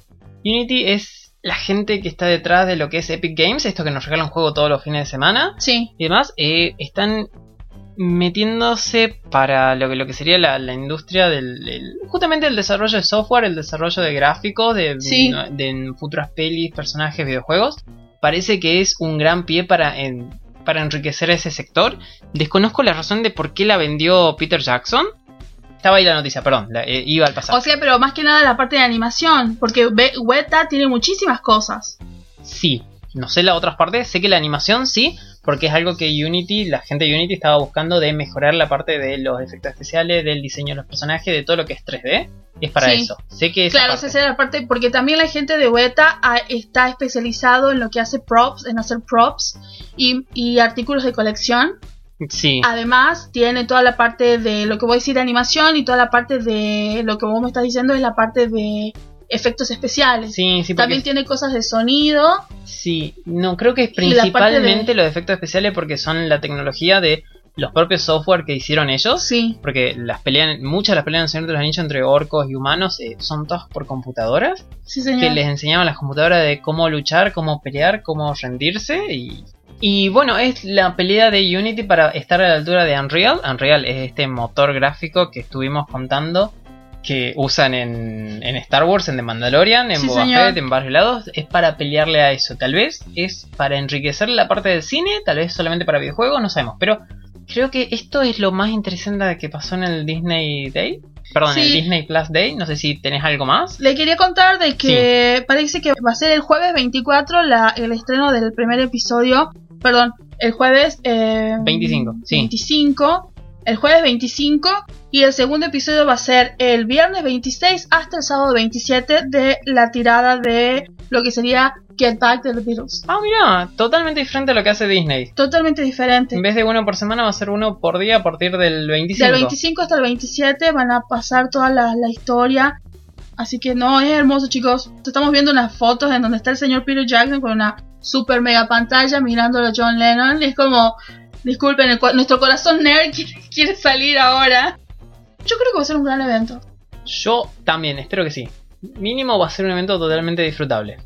Unity es la gente que está detrás de lo que es Epic Games, esto que nos regala un juego todos los fines de semana. Sí. Y demás, eh, están metiéndose para lo que, lo que sería la, industria del, justamente el desarrollo de software, el desarrollo de gráficos, de, de, futuras pelis, personajes, videojuegos. Parece que es un gran pie para, para enriquecer ese sector. Desconozco la razón de por qué la vendió Peter Jackson. Estaba ahí la noticia, perdón, eh, iba al pasado. O sea, pero más que nada la parte de animación, porque Weta tiene muchísimas cosas. Sí, no sé las otras partes, sé que la animación sí, porque es algo que Unity, la gente de Unity estaba buscando de mejorar la parte de los efectos especiales, del diseño de los personajes, de todo lo que es 3D. Es para Sí. eso. Sé que esa Claro, parte- esa es la parte, porque también la gente de Weta está especializado en lo que hace props, en hacer props y, y artículos de colección. Sí. Además, tiene toda la parte de lo que voy a decir de animación y toda la parte de lo que vos me estás diciendo es la parte de efectos especiales. Sí, sí, También tiene cosas de sonido. Sí, no, creo que es principalmente de- los efectos especiales porque son la tecnología de los propios software que hicieron ellos. Sí, Porque las peleas, muchas de las peleas en Señor de los Anillos entre orcos y humanos eh, son todas por computadoras. sí, Que señor. les enseñaban las computadoras de cómo luchar, cómo pelear, cómo rendirse. Y, y bueno, es la pelea de Unity para estar a la altura de Unreal. Unreal es este motor gráfico que estuvimos contando que usan en, en Star Wars, en The Mandalorian, en Sí, Boba señor. Fett, en varios lados, es para pelearle a eso. Tal vez es para enriquecer la parte del cine, tal vez solamente para videojuegos, no sabemos. Pero creo que esto es lo más interesante que pasó en el Disney Day. Perdón, en el Sí. Disney Plus Day. No sé si tenés algo más. Le quería contar de que parece que va a ser el jueves 24 la, el estreno del primer episodio. Perdón, el jueves eh, 25, sí. 25. El jueves 25. Y el segundo episodio va a ser el viernes 26 hasta el sábado 27 de la tirada de lo que sería Get Back de The Beatles. Ah, mira, totalmente diferente a lo que hace Disney. Totalmente diferente. En vez de uno por semana, va a ser uno por día a partir del 25. Del 25 hasta el 27 van a pasar toda la, la historia. Así que no, es hermoso chicos. Estamos viendo unas fotos en donde está el señor Peter Jackson con una super mega pantalla mirándolo a John Lennon. Es como, disculpen, el nuestro corazón nerd quiere, quiere salir ahora. Yo creo que va a ser un gran evento. Yo también, espero que sí. Mínimo va a ser un evento totalmente disfrutable.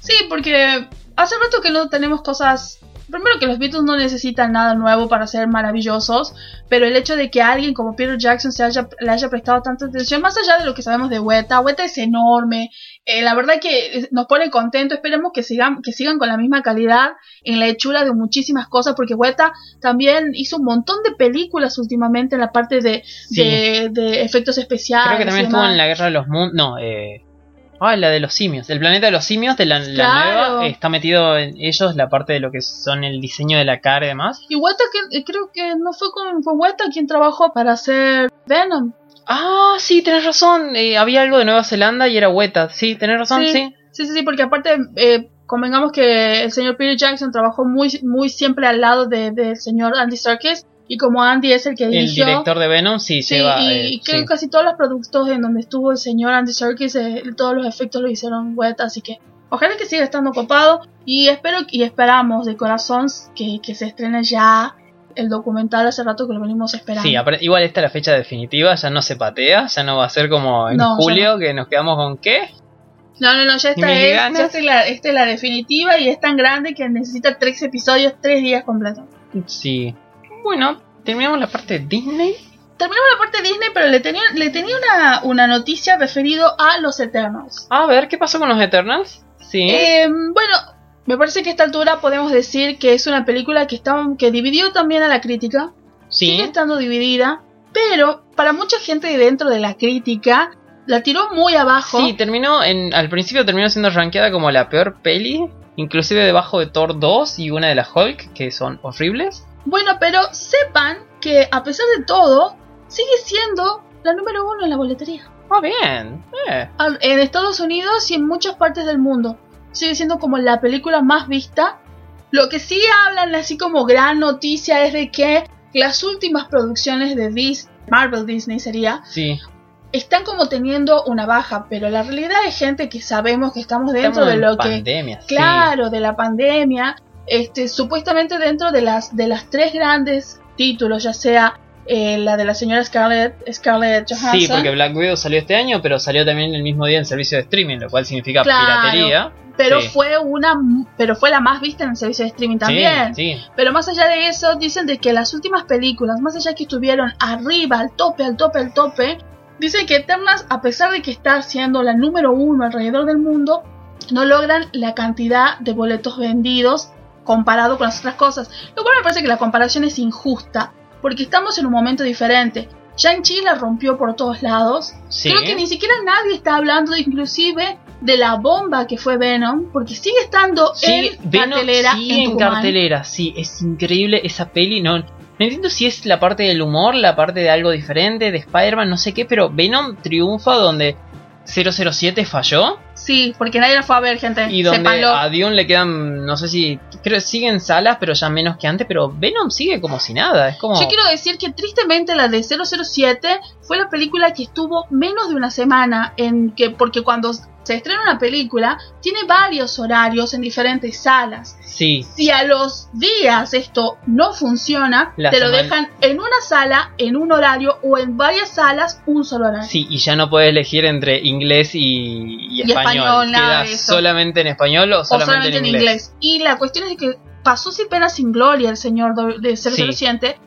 Sí, porque hace rato que no tenemos cosas. Primero que los Beatles no necesitan nada nuevo para ser maravillosos, pero el hecho de que alguien como Peter Jackson se haya, le haya prestado tanta atención, más allá de lo que sabemos de Weta, Weta es enorme, eh, la verdad que nos pone contento, esperemos que sigan, que sigan con la misma calidad en la hechura de muchísimas cosas, porque Weta también hizo un montón de películas últimamente en la parte de, Sí. de, de efectos especiales. Creo que también estuvo en la Guerra de los Mundos. No, eh. Ah, la de los simios. El planeta de los simios de la, nueva. eh, está metido en ellos la parte de lo que son el diseño de la cara y demás. Y Weta, que, eh, creo que no fue con fue Weta quien trabajó para hacer Venom. Ah, sí, tenés razón. eh, había algo de Nueva Zelanda y era Weta. Sí, tenés razón, sí. Sí, sí, sí, sí, porque aparte, eh, convengamos que el señor Peter Jackson trabajó muy, muy siempre al lado de- del señor Andy Serkis. Y como Andy es el que El dirigió. director de Venom, sí, Sí, y, eh, y creo que casi todos los productos en donde estuvo el señor Andy Serkis, eh, todos los efectos lo hicieron Weta, así que ojalá que siga estando copado. Y espero y esperamos de corazón que, que se estrene ya el documental hace rato que lo venimos esperando. Sí, igual esta es la fecha definitiva, ya no se patea, ya no va a ser como en No, julio que nos quedamos con qué. No, no, no, ya esta es, ya esta es la, esta es la definitiva y es tan grande que necesita tres episodios, tres días completos. Sí. Bueno, terminamos la parte de Disney. Terminamos la parte de Disney, pero le tenía, le tenía una, una noticia referido a los Eternals. A ver, ¿qué pasó con los Eternals? Sí. Eh, bueno, me parece que a esta altura podemos decir que es una película que, está, que dividió también a la crítica. Sigue sí. estando dividida, pero para mucha gente dentro de la crítica la tiró muy abajo. Sí, terminó en, al principio terminó siendo rankeada como la peor peli, inclusive debajo de Thor 2 y una de las Hulk, que son horribles. Bueno, pero sepan que a pesar de todo, sigue siendo la número uno en la boletería. Ah, bien. Eh. En Estados Unidos y en muchas partes del mundo. Sigue siendo como la película más vista. Lo que sí hablan así como gran noticia es de que las últimas producciones de Dis- Marvel Disney sería, Sí. están como teniendo una baja, pero la realidad es gente que sabemos que estamos dentro Estamos de lo que pandemia, sí. claro, de la pandemia, este, supuestamente dentro de las, de las tres grandes títulos, ya sea eh, la de la señora Scarlett, Scarlett Johansson, Sí, porque Black Widow salió este año, pero salió también el mismo día en servicio de streaming, lo cual significa Claro. piratería. pero sí. fue una, pero fue la más vista en el servicio de streaming también. Sí, sí. Pero más allá de eso, dicen de que las últimas películas, más allá que estuvieron arriba, al tope, al tope, al tope, dicen que Eternals, a pesar de que está siendo la número uno alrededor del mundo, no logran la cantidad de boletos vendidos comparado con las otras cosas. Lo cual me parece que la comparación es injusta, porque estamos en un momento diferente. Shang-Chi la rompió por todos lados. Sí. Creo que ni siquiera nadie está hablando, inclusive de la bomba que fue Venom, porque sigue estando Sí, en Venom cartelera sigue en cartelera, sí, es increíble esa peli, no, no entiendo si es la parte del humor, la parte de algo diferente, de Spider-Man, no sé qué, pero Venom triunfa donde 007 falló Sí, porque nadie la fue a ver, gente. y donde Sépanlo. a Dion le quedan, no sé si, creo que siguen salas, pero ya menos que antes, pero Venom sigue como si nada, es como... Yo quiero decir que tristemente la de 007 fue la película que estuvo menos de una semana en que porque cuando se estrena una película tiene varios horarios en diferentes salas. Sí, Si a los días esto no funciona, La te lo dejan en una sala, en un horario o en varias salas, un solo horario. sí, y ya no puedes elegir entre inglés y, y Y español, queda solamente en español o o solamente, solamente en inglés. Y la cuestión es que pasó sin pena sin gloria el señor de 007.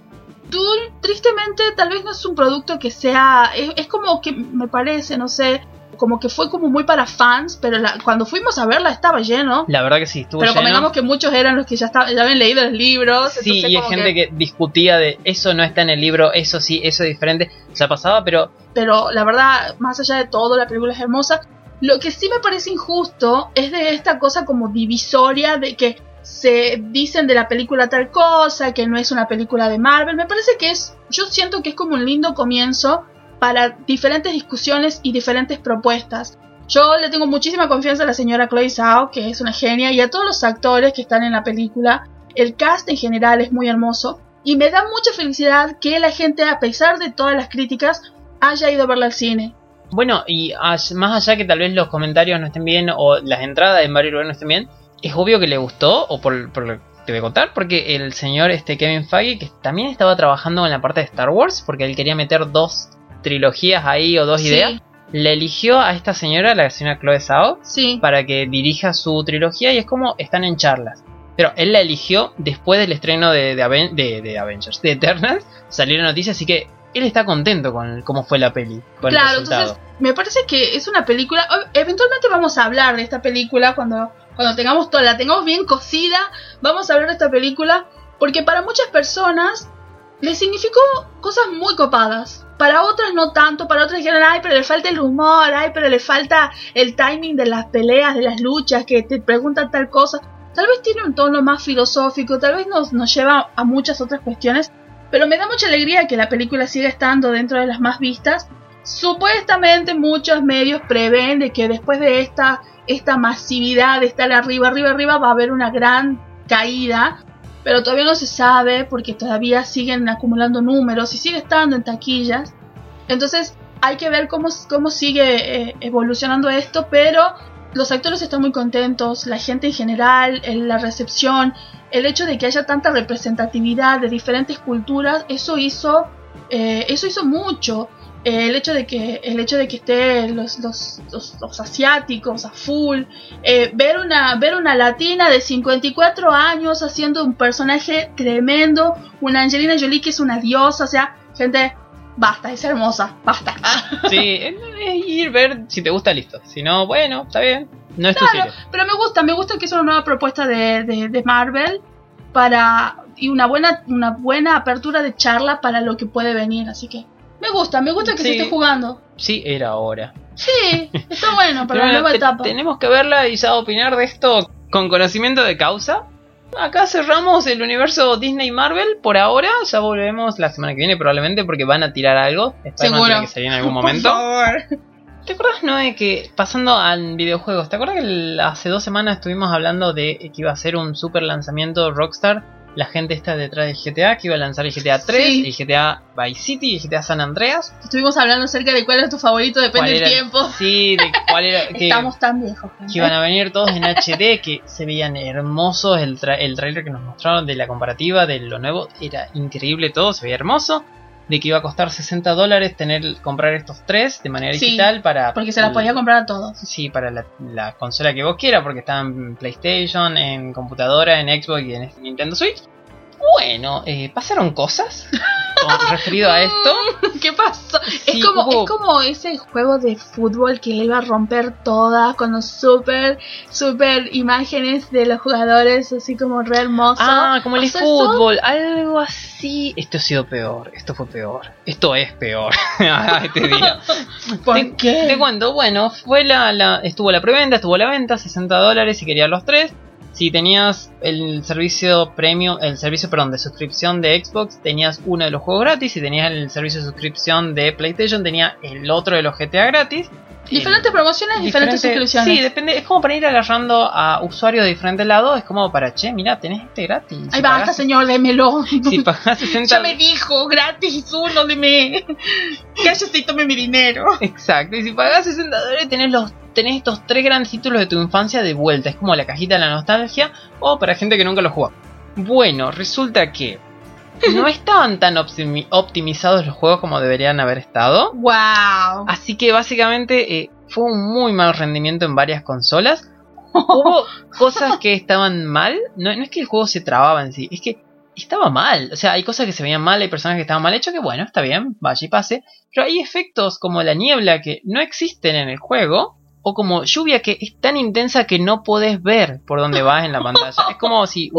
Tú, tristemente, tal vez no es un producto que sea. Es, es como que me parece, no sé. Como que fue como muy para fans, pero la- cuando fuimos a verla estaba lleno. La verdad que sí, estuvo Pero lleno. convengamos que muchos eran los que ya, estaban, ya habían leído los libros. Sí, y hay gente que... discutía de eso no está en el libro, eso sí, eso es diferente. Ya pasaba, pero pero la verdad, más allá de todo, la película es hermosa. Lo que sí me parece injusto es de esta cosa como divisoria de que se dicen de la película tal cosa, que no es una película de Marvel. Me parece que es, yo siento que es como un lindo comienzo para diferentes discusiones y diferentes propuestas. Yo le tengo muchísima confianza a la señora Chloe Zhao, que es una genia, y a todos los actores que están en la película. El cast en general es muy hermoso. Y me da mucha felicidad que la gente, a pesar de todas las críticas, haya ido a verla al cine. bueno, y más allá que tal vez los comentarios no estén bien o las entradas en varios lugares no estén bien, es obvio que le gustó, o por, por te voy a contar, porque el señor este Kevin Feige, que también estaba trabajando en la parte de Star Wars, porque él quería meter dos trilogías ahí o dos Sí. ideas, le eligió a esta señora, la señora Chloe Zhao, Sí, para que dirija su trilogía y es como están en charlas. Pero él la eligió después del estreno de, de, Aven- de- de Avengers, de Eternals, salió la noticia, así que él está contento con cómo fue la peli, con el claro, resultado. entonces me parece que es una película. Eventualmente vamos a hablar de esta película cuando, cuando tengamos toda, la tengamos bien cocida. Vamos a hablar de esta película porque para muchas personas le significó cosas muy copadas. Para otras no tanto, para otras dijeron, ay, pero le falta el humor, ay, pero le falta el timing de las peleas, de las luchas, que te preguntan tal cosa. Tal vez tiene un tono más filosófico, tal vez nos, nos lleva a muchas otras cuestiones, pero me da mucha alegría que la película siga estando dentro de las más vistas. Supuestamente muchos medios prevén de que después de esta, esta masividad de estar arriba, arriba, arriba, va a haber una gran caída, pero todavía no se sabe porque todavía siguen acumulando números y sigue estando en taquillas. Entonces hay que ver cómo, cómo sigue eh, evolucionando esto, pero los actores están muy contentos, la gente en general, el- la recepción, el hecho de que haya tanta representatividad de diferentes culturas, eso hizo, eh, eso hizo mucho. Eh, el hecho de que el hecho de que estén los, los, los, los asiáticos a full eh, ver una ver una latina de 54 años haciendo un personaje tremendo una Angelina Jolie que es una diosa o sea gente basta es hermosa basta Sí, es ir ver si te gusta, listo. Si no, bueno, está bien. No es tu Claro, serie. pero me gusta, me gusta que es una nueva propuesta de, de, de Marvel para y una buena una buena apertura de charla para lo que puede venir, así que me gusta, me gusta que se esté jugando. Sí, era hora. Sí, está bueno para la nueva etapa. tenemos que verla y ya opinar de esto con conocimiento de causa. Acá cerramos el universo Disney Marvel por ahora. Ya volvemos la semana que viene probablemente porque van a tirar algo. Seguro. tiene que salir en algún momento. Por favor. ¿Te acuerdas, Noé, que pasando al videojuegos, ¿te acuerdas que el- hace dos semanas estuvimos hablando de que iba a ser un super lanzamiento Rockstar? La gente está detrás de GTA, que iba a lanzar el GTA 3, Sí. el GTA Vice City y el GTA San Andreas. Estuvimos hablando acerca de cuál es tu favorito, depende ¿Cuál del era? tiempo. Sí, de cuál era. que- Estamos tan viejos. que iban a venir todos en HD, que se veían hermosos. El, tra el trailer que nos mostraron de la comparativa de lo nuevo era increíble todo, se veía hermoso. De que iba a costar 60 dólares tener comprar estos tres de manera Sí, digital para. Porque se la podía comprar a todos. Sí, para la, la consola que vos quieras, porque está en PlayStation, en computadora, en Xbox y en Nintendo Switch. Bueno, eh, pasaron cosas. con- referido a esto. ¿Qué pasó? Sí, es, como, hubo- es como ese juego de fútbol que le iba a romper todas con los super, super imágenes de los jugadores, así como re hermoso. Ah, como el fútbol, algo así. Esto ha sido peor, esto fue peor, esto es peor. este día. ¿Por te, qué? te cuento, bueno, fue la, la, estuvo la preventa, estuvo la venta, 60 dólares si querías los tres. Si tenías el servicio premium, el servicio, perdón, de suscripción de Xbox, tenías uno de los juegos gratis. Si tenías el servicio de suscripción de PlayStation, tenía el otro de los GTA gratis. Diferentes promociones, diferentes Diferente- suscripciones. Sí, depende. Es como para ir agarrando a usuarios de diferentes lados. Es como para, che, mira, tenés este gratis. Ay, Si basta, pagás- señor, démelo. Si pagás 60 Ya me dijo, gratis uno, deme. Cállate y tome mi dinero. Exacto, y si pagás 60 dólares tenés, los, tenés estos tres grandes títulos de tu infancia de vuelta. Es como la cajita de la nostalgia o para gente que nunca lo jugó. Bueno, resulta que no estaban tan optimi- optimizados los juegos como deberían haber estado. Wow. Así que básicamente eh, fue un muy mal rendimiento en varias consolas. Hubo cosas que estaban mal. No, no es que el juego se trababa en sí, es que estaba mal. O sea, hay cosas que se veían mal, hay personas que estaban mal hechos, que bueno, está bien, vaya y pase. Pero hay efectos como la niebla que no existen en el juego. O como lluvia que es tan intensa que no podés ver por dónde vas en la pantalla. Es como si...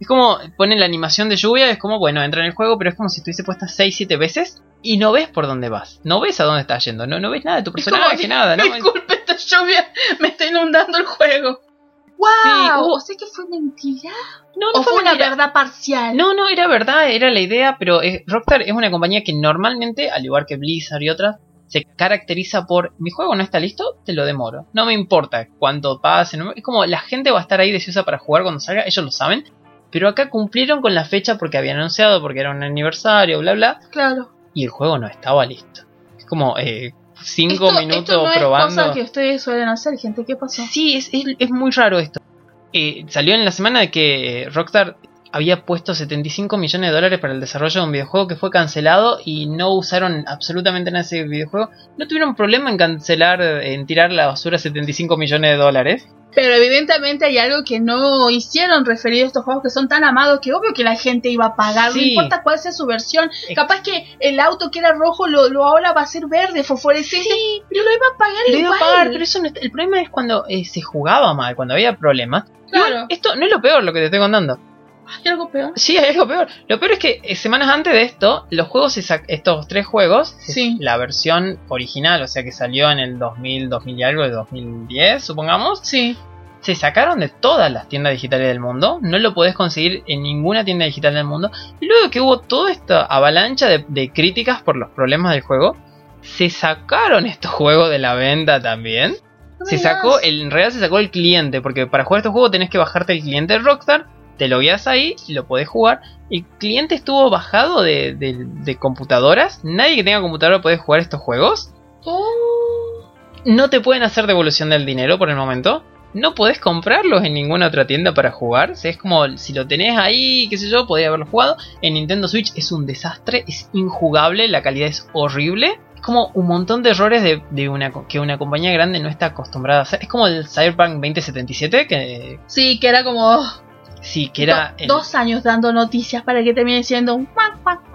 Es como ponen la animación de lluvia, es como, bueno, entra en el juego, pero es como si estuviese puesta 6-7 veces y no ves por dónde vas. No ves a dónde estás yendo, no, no ves nada de tu Es personaje, nada, ¿no? Disculpe, esta lluvia me está inundando el juego. Wow. Sí, ¿O sea que fue mentira? No, no ¿O fue una mentira. verdad parcial? No, no, era verdad, era la idea, pero eh, Rockstar es una compañía que normalmente, al igual que Blizzard y otras, se caracteriza por mi juego no está listo, te lo demoro. No me importa cuánto pase, no me- es como la gente va a estar ahí deseosa para jugar cuando salga, ellos lo saben. Pero acá cumplieron con la fecha porque habían anunciado, porque era un aniversario, bla bla, Claro. y el juego no estaba listo. Es como eh, cinco Esto- minutos esto no es probando. cosa que ustedes suelen hacer, gente. ¿Qué pasó? Sí, es, es, es muy raro esto. Eh, salió en la semana de que Rockstar había puesto 75 millones de dólares para el desarrollo de un videojuego que fue cancelado y no usaron absolutamente nada de ese videojuego. No tuvieron problema en cancelar, en tirar la basura 75 millones de dólares. Pero evidentemente hay algo que no hicieron referido a estos juegos que son tan amados que obvio que la gente iba a pagar, no Sí. importa cuál sea su versión. Ex- Capaz que el auto que era rojo lo, lo ahora va a ser verde, fosforescente, pero lo iba a pagar Lo iba a pagar, pero eso no está- el problema es cuando eh, se jugaba mal, cuando había problemas. Claro. Igual, esto no es lo peor lo que te estoy contando. Hay algo peor. Sí, hay algo peor. Lo peor es que eh, semanas antes de esto, los juegos, estos tres juegos, Sí. la versión original, o sea que salió en el 2000, 2000 y algo, de 2010, supongamos, Sí. se sacaron de todas las tiendas digitales del mundo. No lo podés conseguir en ninguna tienda digital del mundo. Y luego que hubo toda esta avalancha de, de críticas por los problemas del juego, se sacaron estos juegos de la venta también. No Se sacó, el, en realidad se sacó el cliente, porque para jugar este juego tenés que bajarte el cliente de Rockstar, te lo guías ahí lo podés jugar. El cliente estuvo bajado de, de- de computadoras, nadie que tenga computadora puede jugar estos juegos. Oh. No te pueden hacer devolución del dinero por el momento. No podés comprarlos en ninguna otra tienda para jugar. Es como si lo tenés ahí, qué sé yo, podés haberlo jugado. En Nintendo Switch es un desastre, es injugable, la calidad es horrible. Es como un montón de errores de, de una, que una compañía grande no está acostumbrada a hacer. Es como el Cyberpunk 2077, que Sí, que era como sí, que era... do- el- dos años dando noticias para que termine siendo un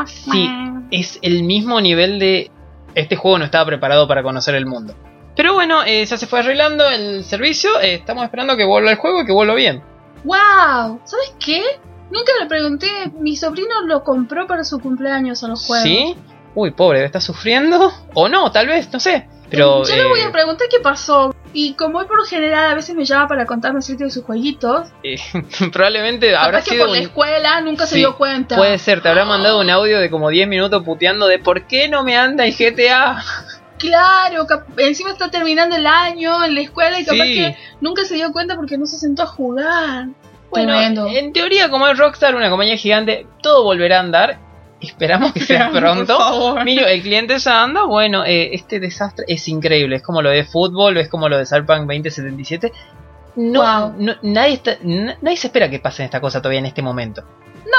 Sí. es el mismo nivel de este juego no estaba preparado para conocer el mundo. Pero bueno, eh, ya se fue arreglando el servicio, eh, estamos esperando que vuelva el juego y que vuelva bien. ¡Wow! ¿Sabes qué? Nunca le pregunté. Mi sobrino lo compró para su cumpleaños a los juegos. ¿Sí? Uy, pobre, ¿está sufriendo? O no, tal vez, no sé. Pero Yo le voy eh, a preguntar qué pasó. Y como él por lo general a veces me llama para contarme acerca de sus jueguitos, eh, probablemente habrá capaz que sido por la escuela nunca se dio cuenta. Puede ser, te habrá mandado un audio de como 10 minutos puteando de por qué no me anda el GTA. Claro, encima está terminando el año en la escuela y capaz Sí. que nunca se dio cuenta porque no se sentó a jugar. Bueno, Tremendo. en teoría, como es Rockstar, una compañía gigante, todo volverá a andar. Esperamos que sea pronto. Mira, el cliente ya anda. Bueno, eh, este desastre es increíble. Es como lo de fútbol, es como lo de Cyberpunk 2077. No, Wow. no- nadie, está, nadie se espera que pasen esta cosa todavía en este momento.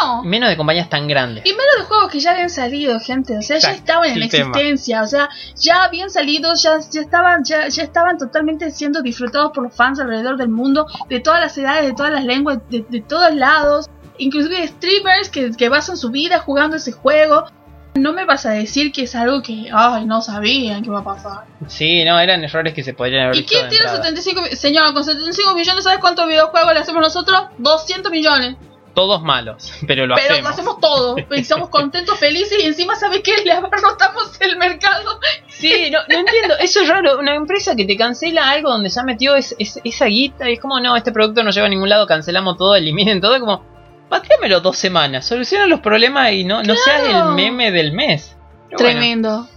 No. Menos de compañías tan grandes. Y menos de juegos que ya habían salido, gente. O sea, ya estaban en tema. existencia. O sea, ya habían salido, ya, ya estaban, ya, ya estaban totalmente siendo disfrutados por los fans alrededor del mundo, de todas las edades, de todas las lenguas, de, de todos lados. Inclusive streamers que, que basan su vida jugando ese juego. No me vas a decir que es algo que, ay, no sabían que iba a pasar. Sí, no, eran errores que se podrían haber ¿Y visto quién de tiene entrada. 75 millones? Señor, con 75 millones, ¿sabes cuántos videojuegos le hacemos nosotros? 200 millones. Todos malos, pero lo Pero hacemos. lo hacemos todo. Y somos contentos, felices y encima, ¿sabes qué? Le abarrotamos el mercado. Sí, no, no entiendo, eso es raro, una empresa que te cancela algo donde ya metió es, es- esa guita y es como, no, este producto no lleva a ningún lado, cancelamos todo, eliminen todo, como, patéamelo dos semanas, soluciona los problemas y no, no seas el meme del mes. Pero bueno, Tremendo.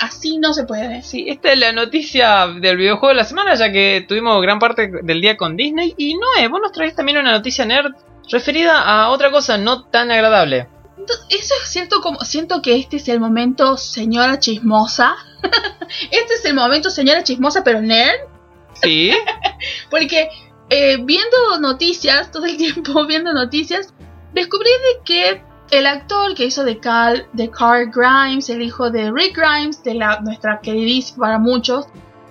Así no se puede. sí, esta es la noticia del videojuego de la semana, ya que tuvimos gran parte del día con Disney. Y Noé, vos nos traes también una noticia nerd referida a otra cosa no tan agradable. Eso es cierto como siento que este es el momento señora chismosa. este es el momento señora chismosa pero nerd. Sí, Porque eh, viendo noticias, todo el tiempo viendo noticias, descubrí de que el actor que hizo de Carl, de Carl Grimes, el hijo de Rick Grimes, de la, nuestra queridísima para muchos,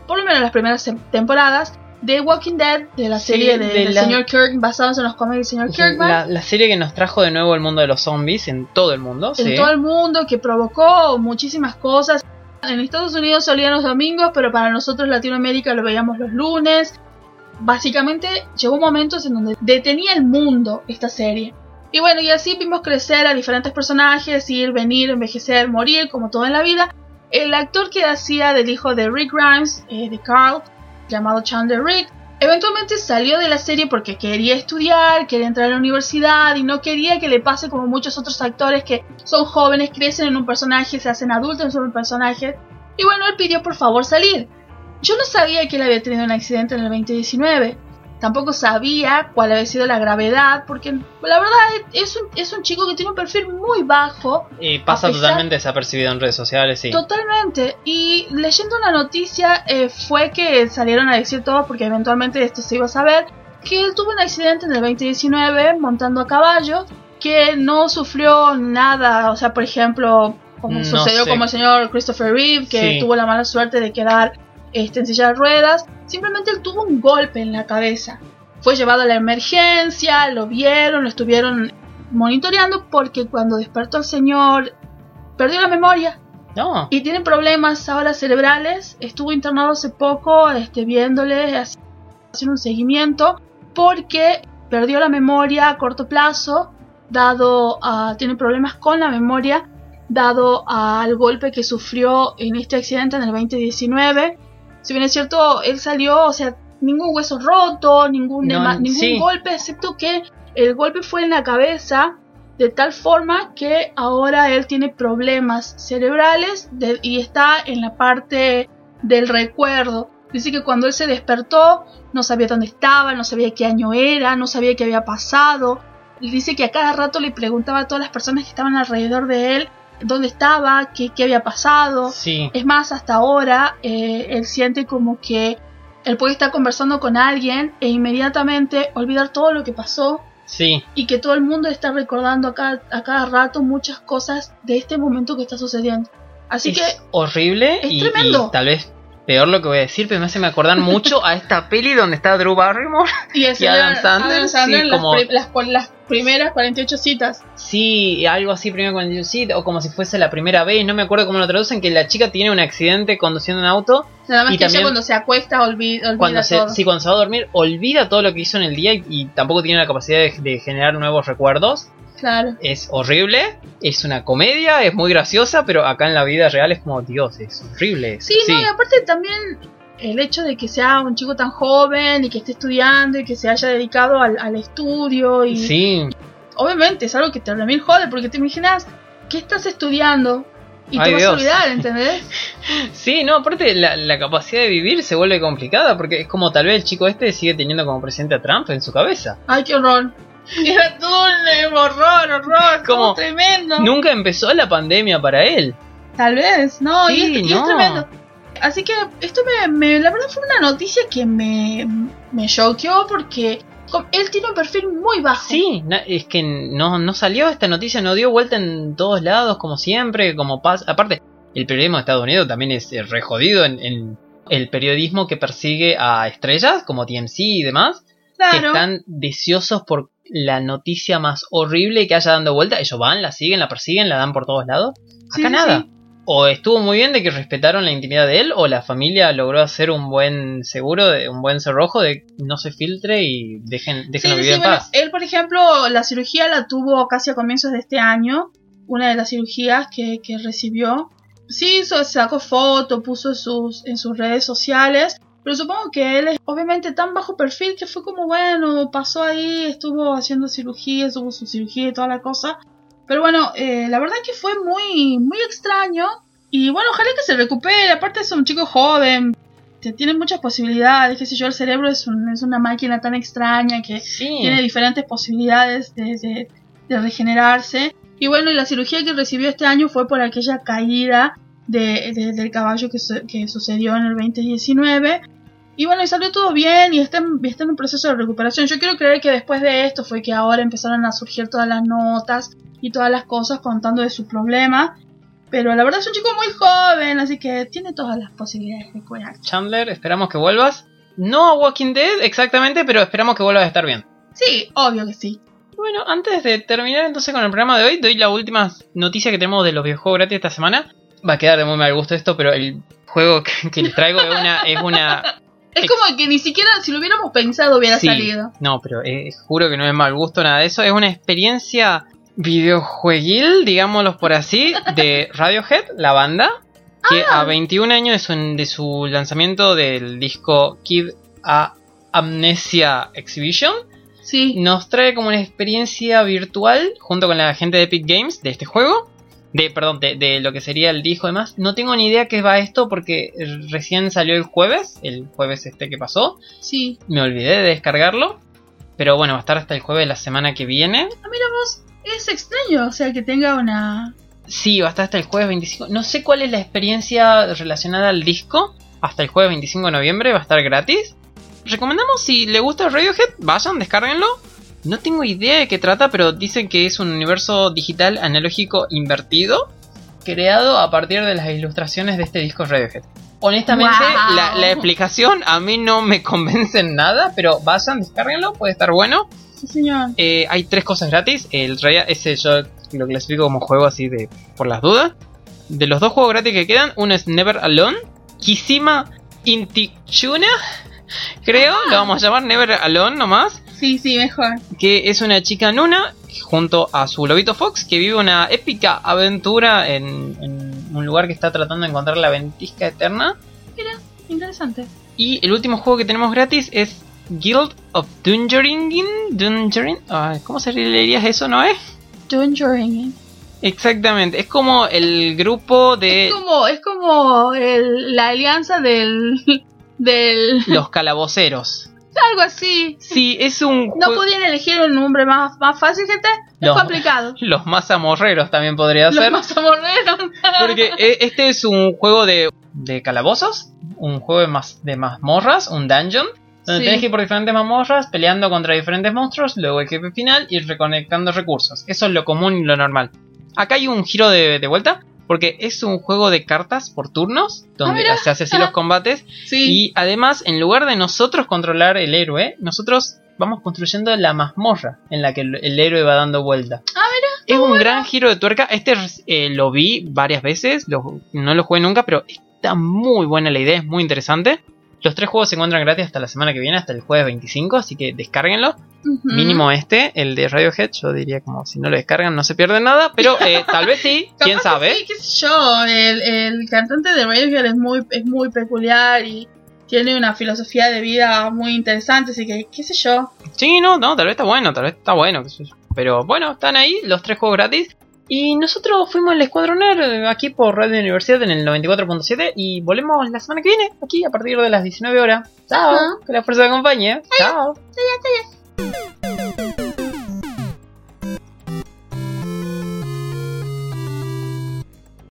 por lo menos las primeras tem- temporadas, de Walking Dead, de la serie de, de del la- señor Kirk, basados en los cómics del señor Kirkman. la, la serie que nos trajo de nuevo el mundo de los zombies en todo el mundo. en sí. todo el mundo, que provocó muchísimas cosas. En Estados Unidos solían los domingos, pero para nosotros Latinoamérica lo veíamos los lunes. Básicamente llegó momentos en donde detenía el mundo esta serie. Y bueno, y así vimos crecer a diferentes personajes, ir, venir, envejecer, morir, como todo en la vida. El actor que hacía del hijo de Rick Grimes, eh, de Carl, llamado Chandler Rick, eventualmente salió de la serie porque quería estudiar, quería entrar a la universidad y no quería que le pase como muchos otros actores que son jóvenes, crecen en un personaje, se hacen adultos en un personaje. Y bueno, él pidió por favor salir. Yo no sabía que él había tenido un accidente en el 2019. Tampoco sabía cuál había sido la gravedad, porque la verdad es un, es un chico que tiene un perfil muy bajo, Y pasa pesar- totalmente desapercibido en redes sociales, sí. Totalmente. Y leyendo una noticia eh, fue que salieron a decir todo, porque eventualmente esto se iba a saber, que él tuvo un accidente en el 2019 montando a caballo, que no sufrió nada, o sea, por ejemplo, como No sucedió sé. como el señor Christopher Reeve, que Sí. tuvo la mala suerte de quedar este, en silla de ruedas, simplemente él tuvo un golpe en la cabeza. Fue llevado a la emergencia, lo vieron, lo estuvieron monitoreando porque cuando despertó el señor perdió la memoria No, y tiene problemas ahora cerebrales. Estuvo internado hace poco, este, viéndole, haci- haciendo un seguimiento, porque perdió la memoria a corto plazo, dado a, tiene problemas con la memoria, dado al golpe que sufrió en este accidente en el 2019. Si bien es cierto, él salió, o sea, ningún hueso roto, ningún, No, ningún sí. golpe, excepto que el golpe fue en la cabeza de tal forma que ahora él tiene problemas cerebrales de- y está en la parte del recuerdo. Dice que cuando él se despertó no sabía dónde estaba, no sabía qué año era, no sabía qué había pasado. Dice que a cada rato le preguntaba a todas las personas que estaban alrededor de él dónde estaba, qué, qué había pasado. sí. Es más, hasta ahora eh, él siente como que él puede estar conversando con alguien e inmediatamente olvidar todo lo que pasó Sí, y que todo el mundo está recordando a cada, a cada rato muchas cosas de este momento que está sucediendo. Así es que horrible es y, tremendo. y tal vez peor lo que voy a decir, pero me hace me acordar mucho a esta peli donde está Drew Barrymore. y, y Adam Sandler, sí, en las como- pri- las, las primeras 48 citas. Sí, algo así primero con el sí, o como si fuese la primera vez, no me acuerdo cómo lo traducen, que la chica tiene un accidente conduciendo un auto, Nada más Y que también- ella cuando se acuesta olvi- olvida, cuando se, todo. sí, cuando se va a dormir, olvida todo lo que hizo en el día y, y tampoco tiene la capacidad de, de generar nuevos recuerdos. Claro. Es horrible, es una comedia, es muy graciosa, pero acá en la vida real es como, Dios, es horrible. eso. Sí, no, y aparte también el hecho de que sea un chico tan joven y que esté estudiando y que se haya dedicado al, al estudio y sí, obviamente es algo que te también jode porque te imaginas que estás estudiando y Ay, te vas Dios. a olvidar, ¿entendés? Sí, no, aparte la, la capacidad de vivir se vuelve complicada porque es como tal vez el chico este sigue teniendo como presidente a Trump en su cabeza. Ay, qué horror. Era todo un horror, horror, Como- tremendo. Nunca empezó la pandemia para él. Tal vez, no, y, Sí, es, y es no. tremendo. Así que esto me, me- la verdad fue una noticia que me, me choqueó porque él tiene un perfil muy bajo. Sí, es que no, no salió esta noticia, no dio vuelta en todos lados como siempre, como pasa. Aparte, el periodismo de Estados Unidos también es eh, re jodido en, en el periodismo que persigue a estrellas como TMC y demás, que claro. están deseosos por la noticia más horrible que haya dando vuelta. Ellos van, la siguen, la persiguen, la dan por todos lados. Sí, Acá sí, nada. sí. O estuvo muy bien de que respetaron la intimidad de él, o la familia logró hacer un buen seguro, de un buen cerrojo de no se filtre y dejen, déjenlo vivir en bueno, paz. él, por ejemplo, la cirugía la tuvo casi a comienzos de este año, una de las cirugías que, que recibió. Sí, sacó foto, puso sus, en sus redes sociales, pero supongo que él es obviamente tan bajo perfil que fue como, bueno, pasó ahí, estuvo haciendo cirugía, tuvo su cirugía y toda la cosa. Pero bueno, eh, la verdad que fue muy, muy extraño. Y bueno, ojalá que se recupere. Aparte es un chico joven, tiene muchas posibilidades, qué sé yo, el cerebro es, un- es una máquina tan extraña que Sí. tiene diferentes posibilidades de, de- de regenerarse. Y bueno, y la cirugía que recibió este año fue por aquella caída de, de- del caballo que, su- que sucedió en el 2019. Y bueno, y salió todo bien y está, en- está en un proceso de recuperación. Yo quiero creer que después de esto fue que ahora empezaron a surgir todas las notas y todas las cosas contando de su problema. Pero la verdad es un chico muy joven, así que tiene todas las posibilidades de curar. Chandler, esperamos que vuelvas. No a Walking Dead exactamente, pero esperamos que vuelvas a estar bien. Sí, obvio que sí. Bueno, antes de terminar entonces con el programa de hoy, doy la última noticia que tenemos de los videojuegos gratis esta semana. Va a quedar de muy mal gusto esto, pero el juego que, que les traigo es una, es una Es como que ni siquiera si lo hubiéramos pensado hubiera Sí. salido. No, pero eh, juro que no es mal gusto nada de eso. Es una experiencia videojueguil, digámoslo por así, de Radiohead, la banda, que Ah. a 21 años de su, de su lanzamiento del disco Kid a Amnesia Exhibition, Sí. nos trae como una experiencia virtual junto con la gente de Epic Games de este juego. De, perdón, de, de lo que sería el disco demás. No tengo ni idea qué va esto porque recién salió el jueves, el jueves este que pasó Sí. me olvidé de descargarlo. Pero bueno, va a estar hasta el jueves de la semana que viene. Ah, mira vos, es extraño, o sea, que tenga una... Sí, va a estar hasta el jueves 25. No sé cuál es la experiencia relacionada al disco. Hasta el jueves 25 de noviembre va a estar gratis. Recomendamos si le gusta Radiohead, vayan, descárguenlo. No tengo idea de qué trata, pero dicen que es un universo digital analógico invertido. Creado a partir de las ilustraciones de este disco Radiohead. Honestamente, Wow. la, la explicación a mí no me convence en nada, pero vayan, descárguenlo, puede estar bueno. Sí, señor. Eh, hay tres cosas gratis. El Raya, ese yo lo clasifico como juego así de por las dudas. De los dos juegos gratis que quedan, uno es Never Alone, Kishima Intichuna, creo, lo vamos a llamar Never Alone nomás, Sí, sí, mejor. que es una chica nuna junto a su lobito Fox que vive una épica aventura en, en un lugar que está tratando de encontrar la ventisca eterna. Interesante. Y el último juego que tenemos gratis es Guild of Dungeoning. Dungeoning. Ay, ¿Cómo se eso, no es? Exactamente, es como el grupo de Es como, es como el- la alianza del... del... los calaboceros. algo así. Sí, es un No podían elegir un nombre más, más fácil, gente. Es Los- complicado. los más amorreros también podría Los ser. más amorreros. Porque e- este es un juego de, de calabozos, un juego de, mas- de mazmorras, un dungeon, donde Sí. tenés que ir por diferentes mazmorras, peleando contra diferentes monstruos, luego el jefe final y reconectando recursos. Eso es lo común y lo normal. Acá hay un giro de, de vuelta, porque es un juego de cartas por turnos, donde mira. se hace así los combates, Sí. y además, en lugar de nosotros controlar el héroe, nosotros vamos construyendo la mazmorra en la que el, el héroe va dando vuelta. Ah, Es un gran giro de tuerca. Este eh, lo vi varias veces, lo- no lo jugué nunca, pero está muy buena la idea, es muy interesante. Los tres juegos se encuentran gratis hasta la semana que viene, hasta el jueves 25, así que descárguenlo. Mínimo este, el de Radiohead, yo diría como si no lo descargan no se pierden nada, pero eh, tal vez sí, quién sabe. Sí, qué sé yo. El, el cantante de Radiohead es muy, es muy peculiar y tiene una filosofía de vida muy interesante, así que qué sé yo. Sí, no, no, tal vez está bueno, tal vez está bueno. qué sé yo. Pero bueno, están ahí los tres juegos gratis. Y nosotros fuimos el Escuadroner eh, aquí por Radio Universidad en el 94.7 y volvemos la semana que viene aquí a partir de las 19 horas. Chao, uh que la fuerza te acompañe. Chao. Adiós, adiós.